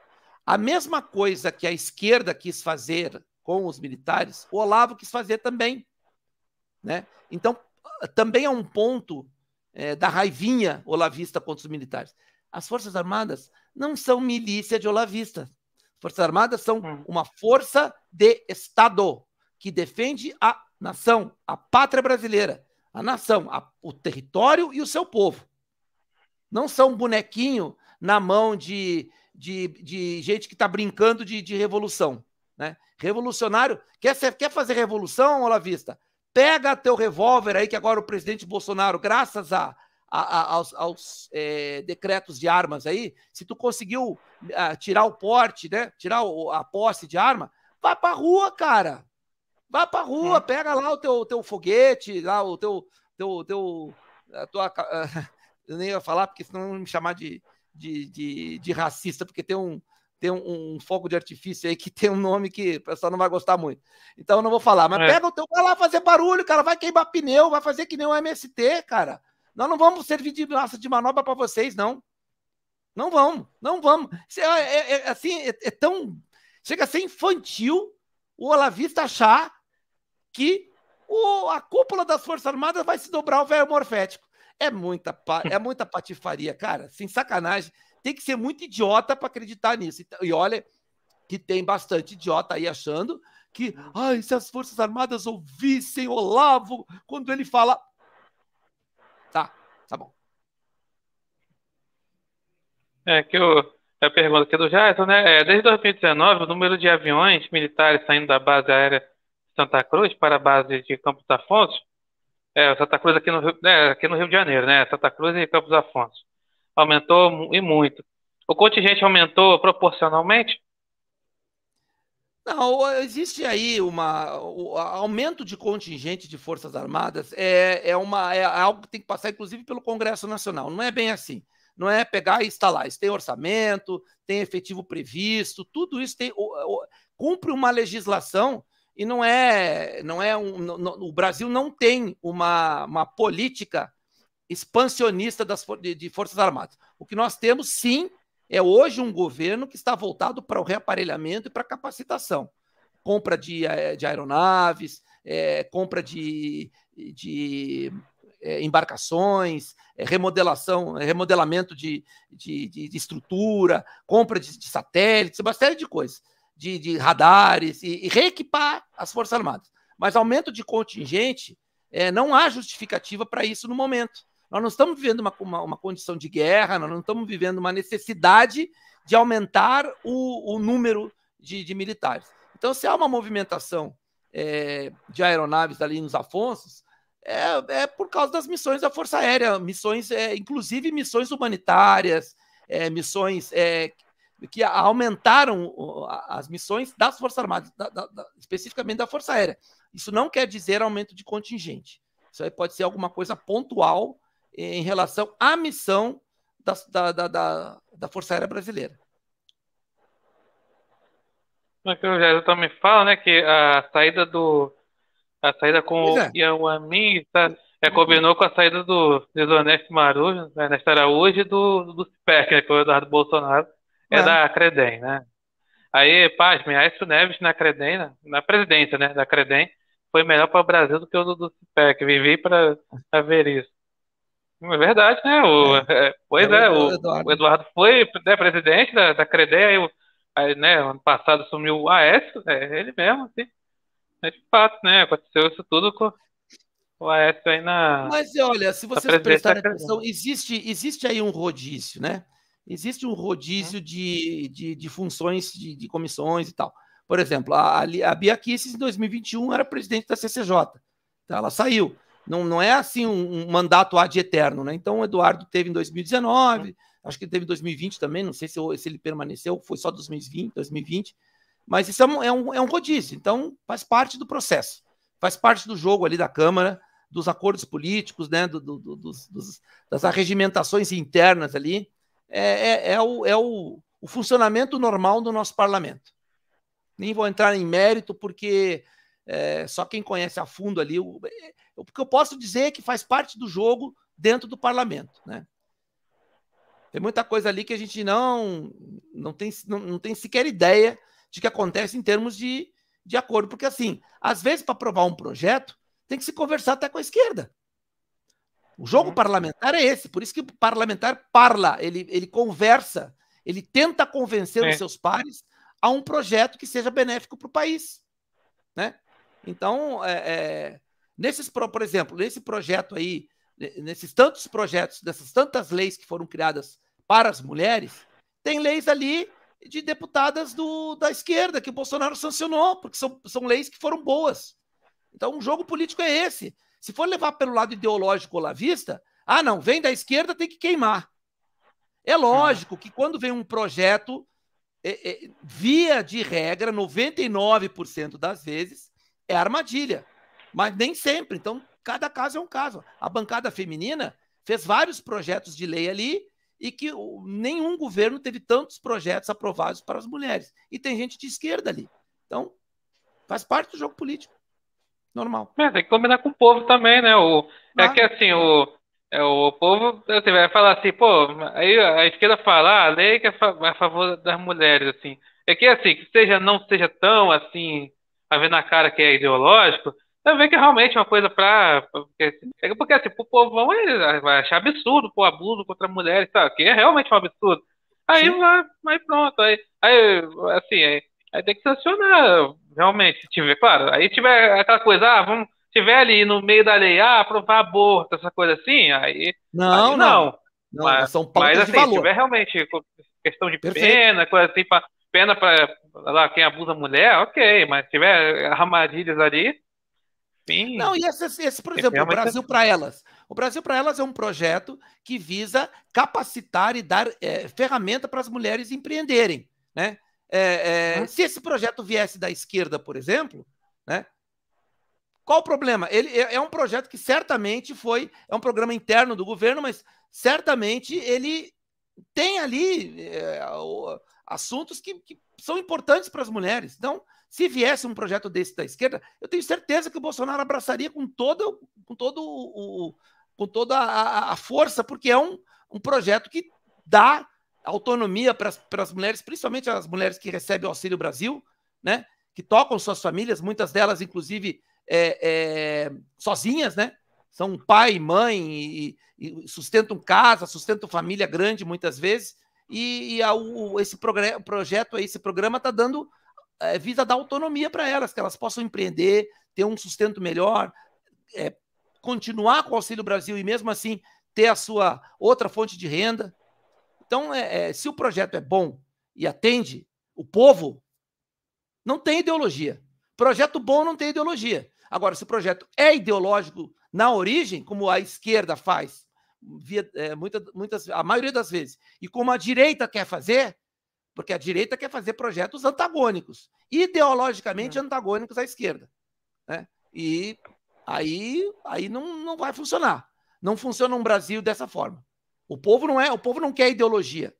A mesma coisa que a esquerda quis fazer com os militares, o Olavo quis fazer também. Né? Então, também é um ponto é, da raivinha olavista contra os militares. As Forças Armadas não são milícia de olavista. Forças Armadas são hum. uma força de Estado que defende a nação, a pátria brasileira, a nação, a, o território e o seu povo. Não são um bonequinho na mão de, de, de gente que está brincando de, de revolução. Né? Revolucionário, quer, quer fazer revolução, Olavista? Pega teu revólver aí, que agora o presidente Bolsonaro, graças a, a, a aos, aos é, decretos de armas aí, se tu conseguiu uh, tirar o porte, né? Tirar o, a posse de arma, vai pra rua, cara. Vai pra rua, é. pega lá o teu, teu foguete, lá o teu. teu, teu a tua, uh, eu nem ia falar, porque senão me chamar de, de, de, de, racista, porque tem um. Tem um, um, fogo de artifício aí que tem um nome que o pessoal não vai gostar muito. Então eu não vou falar. Mas é. pega o teu. Vai lá fazer barulho, cara. Vai queimar pneu, vai fazer que nem o MST, cara. Nós não vamos servir de massa de manobra para vocês, não. Não vamos, não vamos. É, é, é, assim, é, é, tão. Chega a ser infantil o Olavista achar que o, a cúpula das Forças Armadas vai se dobrar o velho morfético. É muita, é muita patifaria, cara. Sem sacanagem. Tem que ser muito idiota para acreditar nisso. E olha que tem bastante idiota aí achando que, ai, se as Forças Armadas ouvissem Olavo quando ele fala. Tá, tá bom. É que eu, a pergunta aqui do Jason, né? É, desde 2019, o número de aviões militares saindo da base aérea Santa Cruz para a base de Campos Afonso, é, Santa Cruz aqui no, Rio, é, aqui no Rio de Janeiro, né? Santa Cruz e Campos Afonso. Aumentou e muito. O contingente aumentou proporcionalmente? Não, existe aí uma o aumento de contingente de forças armadas é, é uma é algo que tem que passar inclusive pelo Congresso Nacional. Não é bem assim. Não é pegar e instalar. Isso tem orçamento, tem efetivo previsto, tudo isso tem cumpre uma legislação e não é não é um, o Brasil não tem uma, uma política expansionista das, de, de forças armadas. O que nós temos sim é hoje um governo que está voltado para o reaparelhamento e para a capacitação. Compra de, eh, de aeronaves, é, compra de, de é, embarcações, é, remodelação, remodelamento de, de, de, estrutura, compra de, de, satélites, uma série de coisas, de, de radares, e, e, reequipar as Forças Armadas. Mas aumento de contingente, não há justificativa para isso no momento. Nós não estamos vivendo uma, uma, uma, condição de guerra, nós não estamos vivendo uma necessidade de aumentar o, o número de, de, militares. Então, se há uma movimentação é, de aeronaves ali nos Afonsos, é, é, por causa das missões da Força Aérea, missões, é, inclusive missões humanitárias, é, missões é, que aumentaram as missões das Forças Armadas, da, da, da, especificamente da Força Aérea. Isso não quer dizer aumento de contingente. Isso aí pode ser alguma coisa pontual em relação à missão da, da, da, da Força Aérea Brasileira. O Jesus também fala, né, que a saída do a saída com é. o Iauamin tá, é, combinou com a saída do Desonesto Marujo, né, Ernesto Araújo e do, do CPEC, né, que é o Eduardo Bolsonaro, é, é da Credem, né? Aí, pasme, Aécio Neves na Credem, na, na presidência, né, da Credem, foi melhor para o Brasil do que o do, do CPEC. Vivi para ver isso. É verdade, né? O, é. É, pois é, o, Eduardo. o, Eduardo. foi né, presidente da, da Credeia, aí, né, ano passado sumiu o Aécio, é ele mesmo, assim. É de fato, né? Aconteceu isso tudo com o Aécio aí na. Mas olha, se vocês prestarem atenção, existe, existe aí um rodízio, né? Existe um rodízio hum. de, de, de, funções de, de, comissões e tal. Por exemplo, a, a Bia Kicis, em 2021, era presidente da CCJ. Então, ela saiu não, não é assim um, um mandato ad eterno, né? Então o Eduardo teve em 2019, acho que teve em 2020 também, não sei se, se ele permaneceu, foi só 2020, 2020, mas isso é um, é um, é um rodízio, então faz parte do processo, faz parte do jogo ali da Câmara, dos acordos políticos, né? Do, do, do, dos, das arregimentações internas ali, é, é, é, o, é o, o funcionamento normal do nosso parlamento. Nem vou entrar em mérito, porque é, só quem conhece a fundo ali. O, o que eu posso dizer é que faz parte do jogo dentro do parlamento. Né? Tem muita coisa ali que a gente não, não, tem, não, não tem sequer ideia de que acontece em termos de, de acordo. Porque, assim, às vezes, para aprovar um projeto, tem que se conversar até com a esquerda. O jogo uhum. parlamentar é esse, por isso que o parlamentar parla, ele, ele conversa, ele tenta convencer é. os seus pares a um projeto que seja benéfico para o país. Né? Então, é, é, nesses, por exemplo, nesse projeto aí, nesses tantos projetos, dessas tantas leis que foram criadas para as mulheres, tem leis ali de deputadas do, da esquerda que o Bolsonaro sancionou, porque são, são leis que foram boas. Então, o jogo político é esse. Se for levar pelo lado ideológico ou lavista, ah, não, vem da esquerda, tem que queimar. É lógico que quando vem um projeto, é, é, via de regra, 99% das vezes, é armadilha. Mas nem sempre. Então, cada caso é um caso. A bancada feminina fez vários projetos de lei ali e que nenhum governo teve tantos projetos aprovados para as mulheres. E tem gente de esquerda ali. Então, faz parte do jogo político. Normal. É, tem que combinar com o povo também, né? O, é que assim, o, é, o povo assim, vai falar assim, pô, aí a esquerda fala, ah, a lei que é a favor das mulheres, assim. É que assim, que seja, não seja tão assim a ver na cara que é ideológico, você vê que é realmente uma coisa pra. Porque, é porque assim, o povão vai achar absurdo o abuso contra mulheres, sabe? Que é realmente um absurdo. Aí vai, vai pronto. Aí, aí assim, aí, aí, tem que sancionar, realmente, se tiver, claro. Aí tiver aquela coisa, ah, vamos. Tiver ali no meio da lei, ah, aprovar aborto, essa coisa assim, aí. Não, aí não. não. não mas, são mas assim, se tiver realmente questão de Perfeito. pena, coisa assim, pra, pena para lá quem abusa mulher, ok, mas se tiver armadilhas ali, sim. Não, e esse, esse por exemplo, o Brasil para Elas. O Brasil para Elas é um projeto que visa capacitar e dar é, ferramenta para as mulheres empreenderem, né? É, é, se esse projeto viesse da esquerda, por exemplo, né? Qual o problema? Ele é, é um projeto que certamente foi, é um programa interno do governo, mas certamente ele tem ali é, assuntos que, que são importantes para as mulheres. Então, se viesse um projeto desse da esquerda, eu tenho certeza que o Bolsonaro abraçaria com todo, com todo o, com toda a, a força, porque é um, um projeto que dá autonomia para as mulheres, principalmente as mulheres que recebem o Auxílio Brasil, né? Que tocam suas famílias, muitas delas, inclusive, é, é, sozinhas, né? São pai, mãe e, e, sustentam casa, sustentam família grande muitas vezes. E, e a, o, esse projeto, esse programa está dando é, visa dar autonomia para elas, que elas possam empreender, ter um sustento melhor, é, continuar com o Auxílio Brasil e mesmo assim ter a sua outra fonte de renda. Então, é, é, se o projeto é bom e atende o povo, não tem ideologia. Projeto bom não tem ideologia. Agora, se o projeto é ideológico na origem, como a esquerda faz, via, é, muita, muitas, a maioria das vezes, e como a direita quer fazer, porque a direita quer fazer projetos antagônicos, ideologicamente é. antagônicos à esquerda. Né? E aí, aí não, não vai funcionar. Não funciona um Brasil dessa forma. O povo não é, o povo não quer ideologia.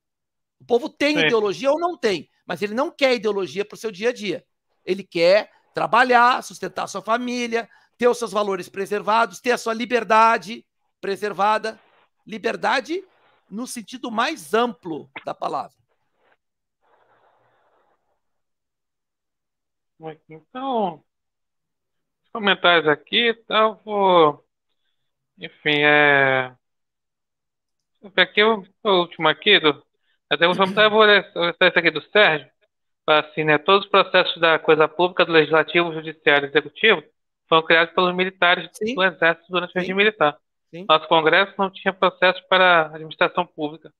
O povo tem Sim. ideologia ou não tem, mas ele não quer ideologia para o seu dia a dia. Ele quer trabalhar, sustentar a sua família, ter os seus valores preservados, ter a sua liberdade preservada. Liberdade no sentido mais amplo da palavra. Então, comentários aqui, então vou. Enfim, é. Aqui o, o último aqui, do, até vou comentário, vou ler esse aqui do Sérgio. Assim, né, todos os processos da coisa pública, do legislativo, judiciário e executivo foram criados pelos militares Sim. do Exército durante o regime militar. Sim. Nosso Congresso não tinha processo para administração pública.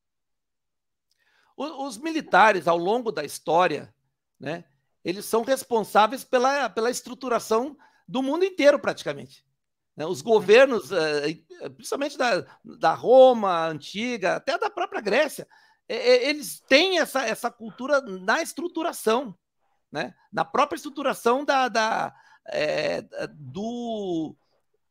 Os militares, ao longo da história, né, eles são responsáveis pela, pela estruturação do mundo inteiro, praticamente. Né? Os governos, eh, principalmente da, da Roma antiga, até da própria Grécia, eles têm essa, essa cultura na estruturação, né? na própria estruturação da, da, é, do,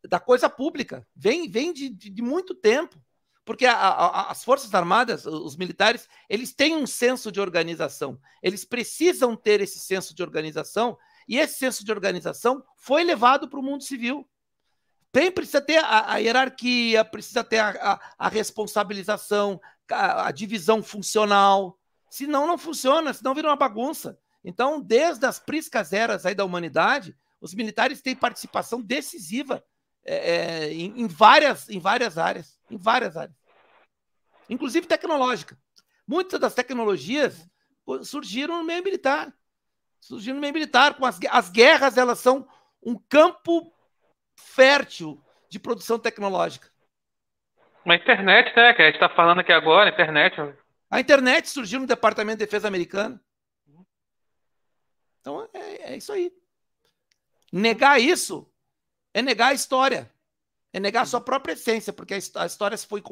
da coisa pública. Vem, vem de, de, de muito tempo. Porque a, a, as Forças Armadas, os militares, eles têm um senso de organização. Eles precisam ter esse senso de organização, e esse senso de organização foi levado para o mundo civil. Bem, precisa ter a, a hierarquia, precisa ter a, a responsabilização, a, divisão funcional. Senão não funciona, senão vira uma bagunça. Então, desde as priscas eras aí da humanidade, os militares têm participação decisiva é, é, em, em, várias, em várias áreas. Em várias áreas. Inclusive tecnológica. Muitas das tecnologias surgiram no meio militar. Surgiram no meio militar. Com as, as guerras, elas são um campo fértil de produção tecnológica. Uma internet, né? Que a gente está falando aqui agora, internet. A internet surgiu no Departamento de Defesa americano. Então é, é isso aí. Negar isso é negar a história. É negar a sua própria essência, porque a história foi,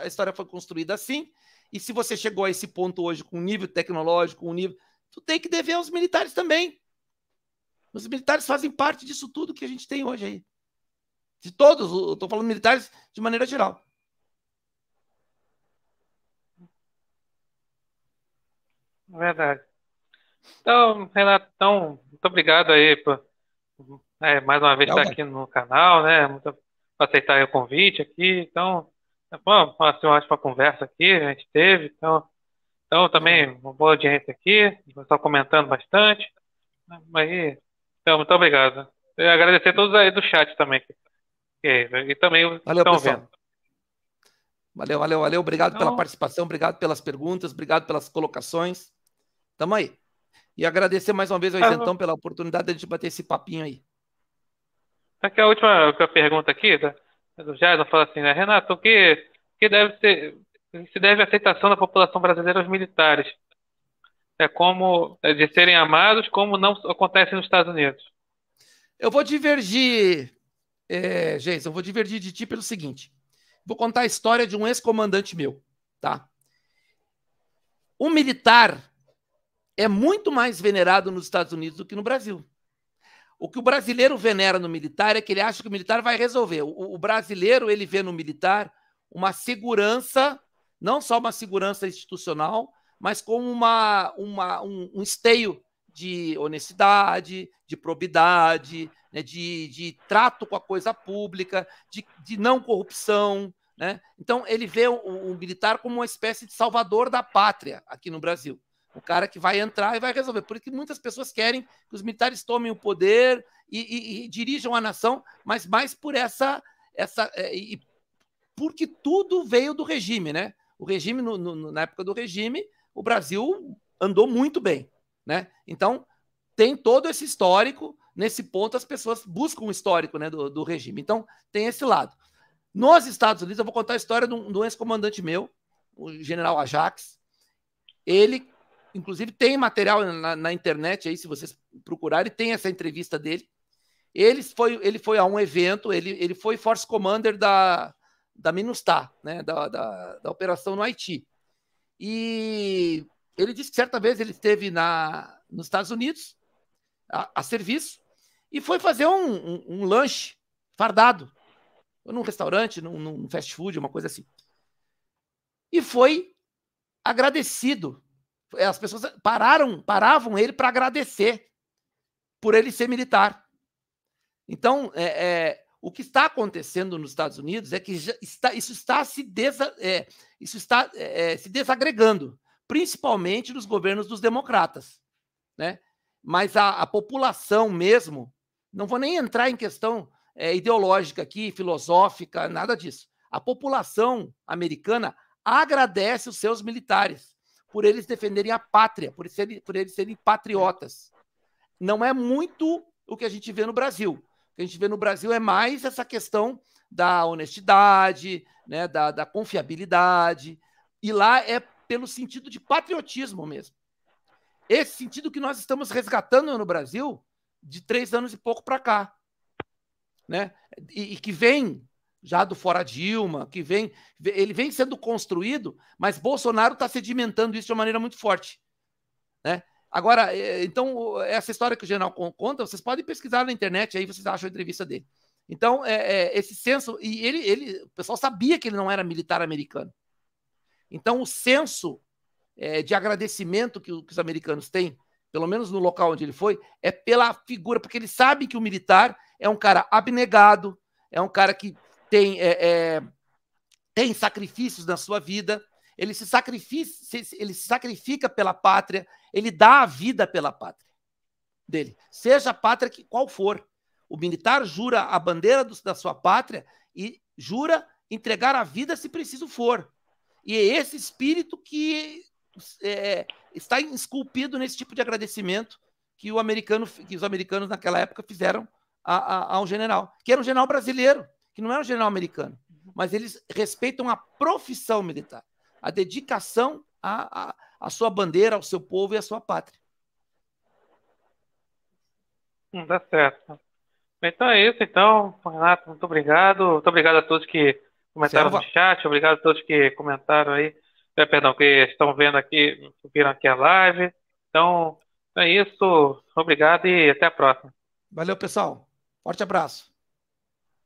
a história foi construída assim. E se você chegou a esse ponto hoje com um nível tecnológico, um nível. Tu tem que dever aos militares também. Os militares fazem parte disso tudo que a gente tem hoje aí. De todos, eu estou falando militares de maneira geral. Verdade. Então, Renato, então, muito obrigado aí por é, mais uma vez estar tá aqui no canal, né? Muito aceitar o convite aqui. Então, bom, assim, uma ótima conversa aqui, a gente teve. Então, então também uma boa audiência aqui, o pessoal comentando bastante. Aí, então, muito obrigado. E agradecer a todos aí do chat também. E, e também valeu, estão pessoal. vendo. Valeu, valeu, valeu. Obrigado então, pela participação, obrigado pelas perguntas, obrigado pelas colocações. Tamo aí. E agradecer mais uma vez ao Isentão pela oportunidade de bater esse papinho aí. Aqui a última pergunta aqui, tá? do Jason fala assim, né? Renato, o que, que deve ser, se deve aceitação da população brasileira aos militares? É como é de serem amados, como não acontece nos Estados Unidos. Eu vou divergir, é, eu vou divergir de ti pelo seguinte. Vou contar a história de um ex-comandante meu, tá? Um militar, é muito mais venerado nos Estados Unidos do que no Brasil. O que o brasileiro venera no militar é que ele acha que o militar vai resolver. O, o brasileiro ele vê no militar uma segurança, não só uma segurança institucional, mas como uma, uma um, um esteio de honestidade, de probidade, né, de, de trato com a coisa pública, de, de não corrupção. Né? Então, ele vê o, o militar como uma espécie de salvador da pátria aqui no Brasil. O cara que vai entrar e vai resolver. Por isso que muitas pessoas querem que os militares tomem o poder e, e, e dirijam a nação, mas mais por essa. essa é, e, porque tudo veio do regime, né? O regime, no, no, na época do regime, o Brasil andou muito bem, né? Então, tem todo esse histórico. Nesse ponto, as pessoas buscam o histórico né, do, do regime. Então, tem esse lado. Nos Estados Unidos, eu vou contar a história de um, um ex-comandante meu, o general Ajax. Ele Inclusive, tem material na, na, internet aí, se vocês procurarem, tem essa entrevista dele. Ele foi, ele foi a um evento, ele, ele foi Force Commander da, da MINUSTAH, né, da, da, da operação no Haiti. E ele disse que certa vez ele esteve na, nos Estados Unidos a, a serviço e foi fazer um, um, um lanche fardado num restaurante, num, num, fast food, uma coisa assim. E foi agradecido as pessoas pararam, paravam ele para agradecer por ele ser militar. Então, é, é, o que está acontecendo nos Estados Unidos é que está, isso está se, desa, é, isso está é, é, se desagregando, principalmente nos governos dos democratas, né? Mas a, a população mesmo, não vou nem entrar em questão é, ideológica aqui, filosófica, nada disso. A população americana agradece os seus militares por eles defenderem a pátria, por, serem, por eles serem patriotas. Não é muito o que a gente vê no Brasil. O que a gente vê no Brasil é mais essa questão da honestidade, né, da, da confiabilidade. E lá é pelo sentido de patriotismo mesmo. Esse sentido que nós estamos resgatando no Brasil de três anos e pouco para cá. Né? E, e, que vem já do fora Dilma, que vem, ele vem sendo construído, mas Bolsonaro está sedimentando isso de uma maneira muito forte, né? Agora, é, então essa história que o general conta, vocês podem pesquisar na internet, aí vocês acham a entrevista dele. Então, é, é, esse senso e ele, ele, o pessoal sabia que ele não era militar americano. Então, o senso é, de agradecimento que, que os americanos têm, pelo menos no local onde ele foi, é pela figura, porque ele sabe que o militar é um cara abnegado, é um cara que tem, é, é, tem sacrifícios na sua vida, ele se, sacrifica, ele se sacrifica pela pátria, ele dá a vida pela pátria dele, seja a pátria que qual for. O militar jura a bandeira do, da sua pátria e jura entregar a vida se preciso for. E é esse espírito que é, está esculpido nesse tipo de agradecimento que, o americano, que os americanos naquela época fizeram a, a, ao general, que era um general brasileiro que não é um general americano, mas eles respeitam a profissão militar, a dedicação à, à, à sua bandeira, ao seu povo e à sua pátria. Hum, tá certo. Então é isso, então, Renato, muito obrigado. Muito obrigado a todos que comentaram Selva. no chat, obrigado a todos que comentaram aí, é, perdão, que estão vendo aqui, viram aqui a live. Então, é isso, obrigado e até a próxima. Valeu, pessoal. Forte abraço.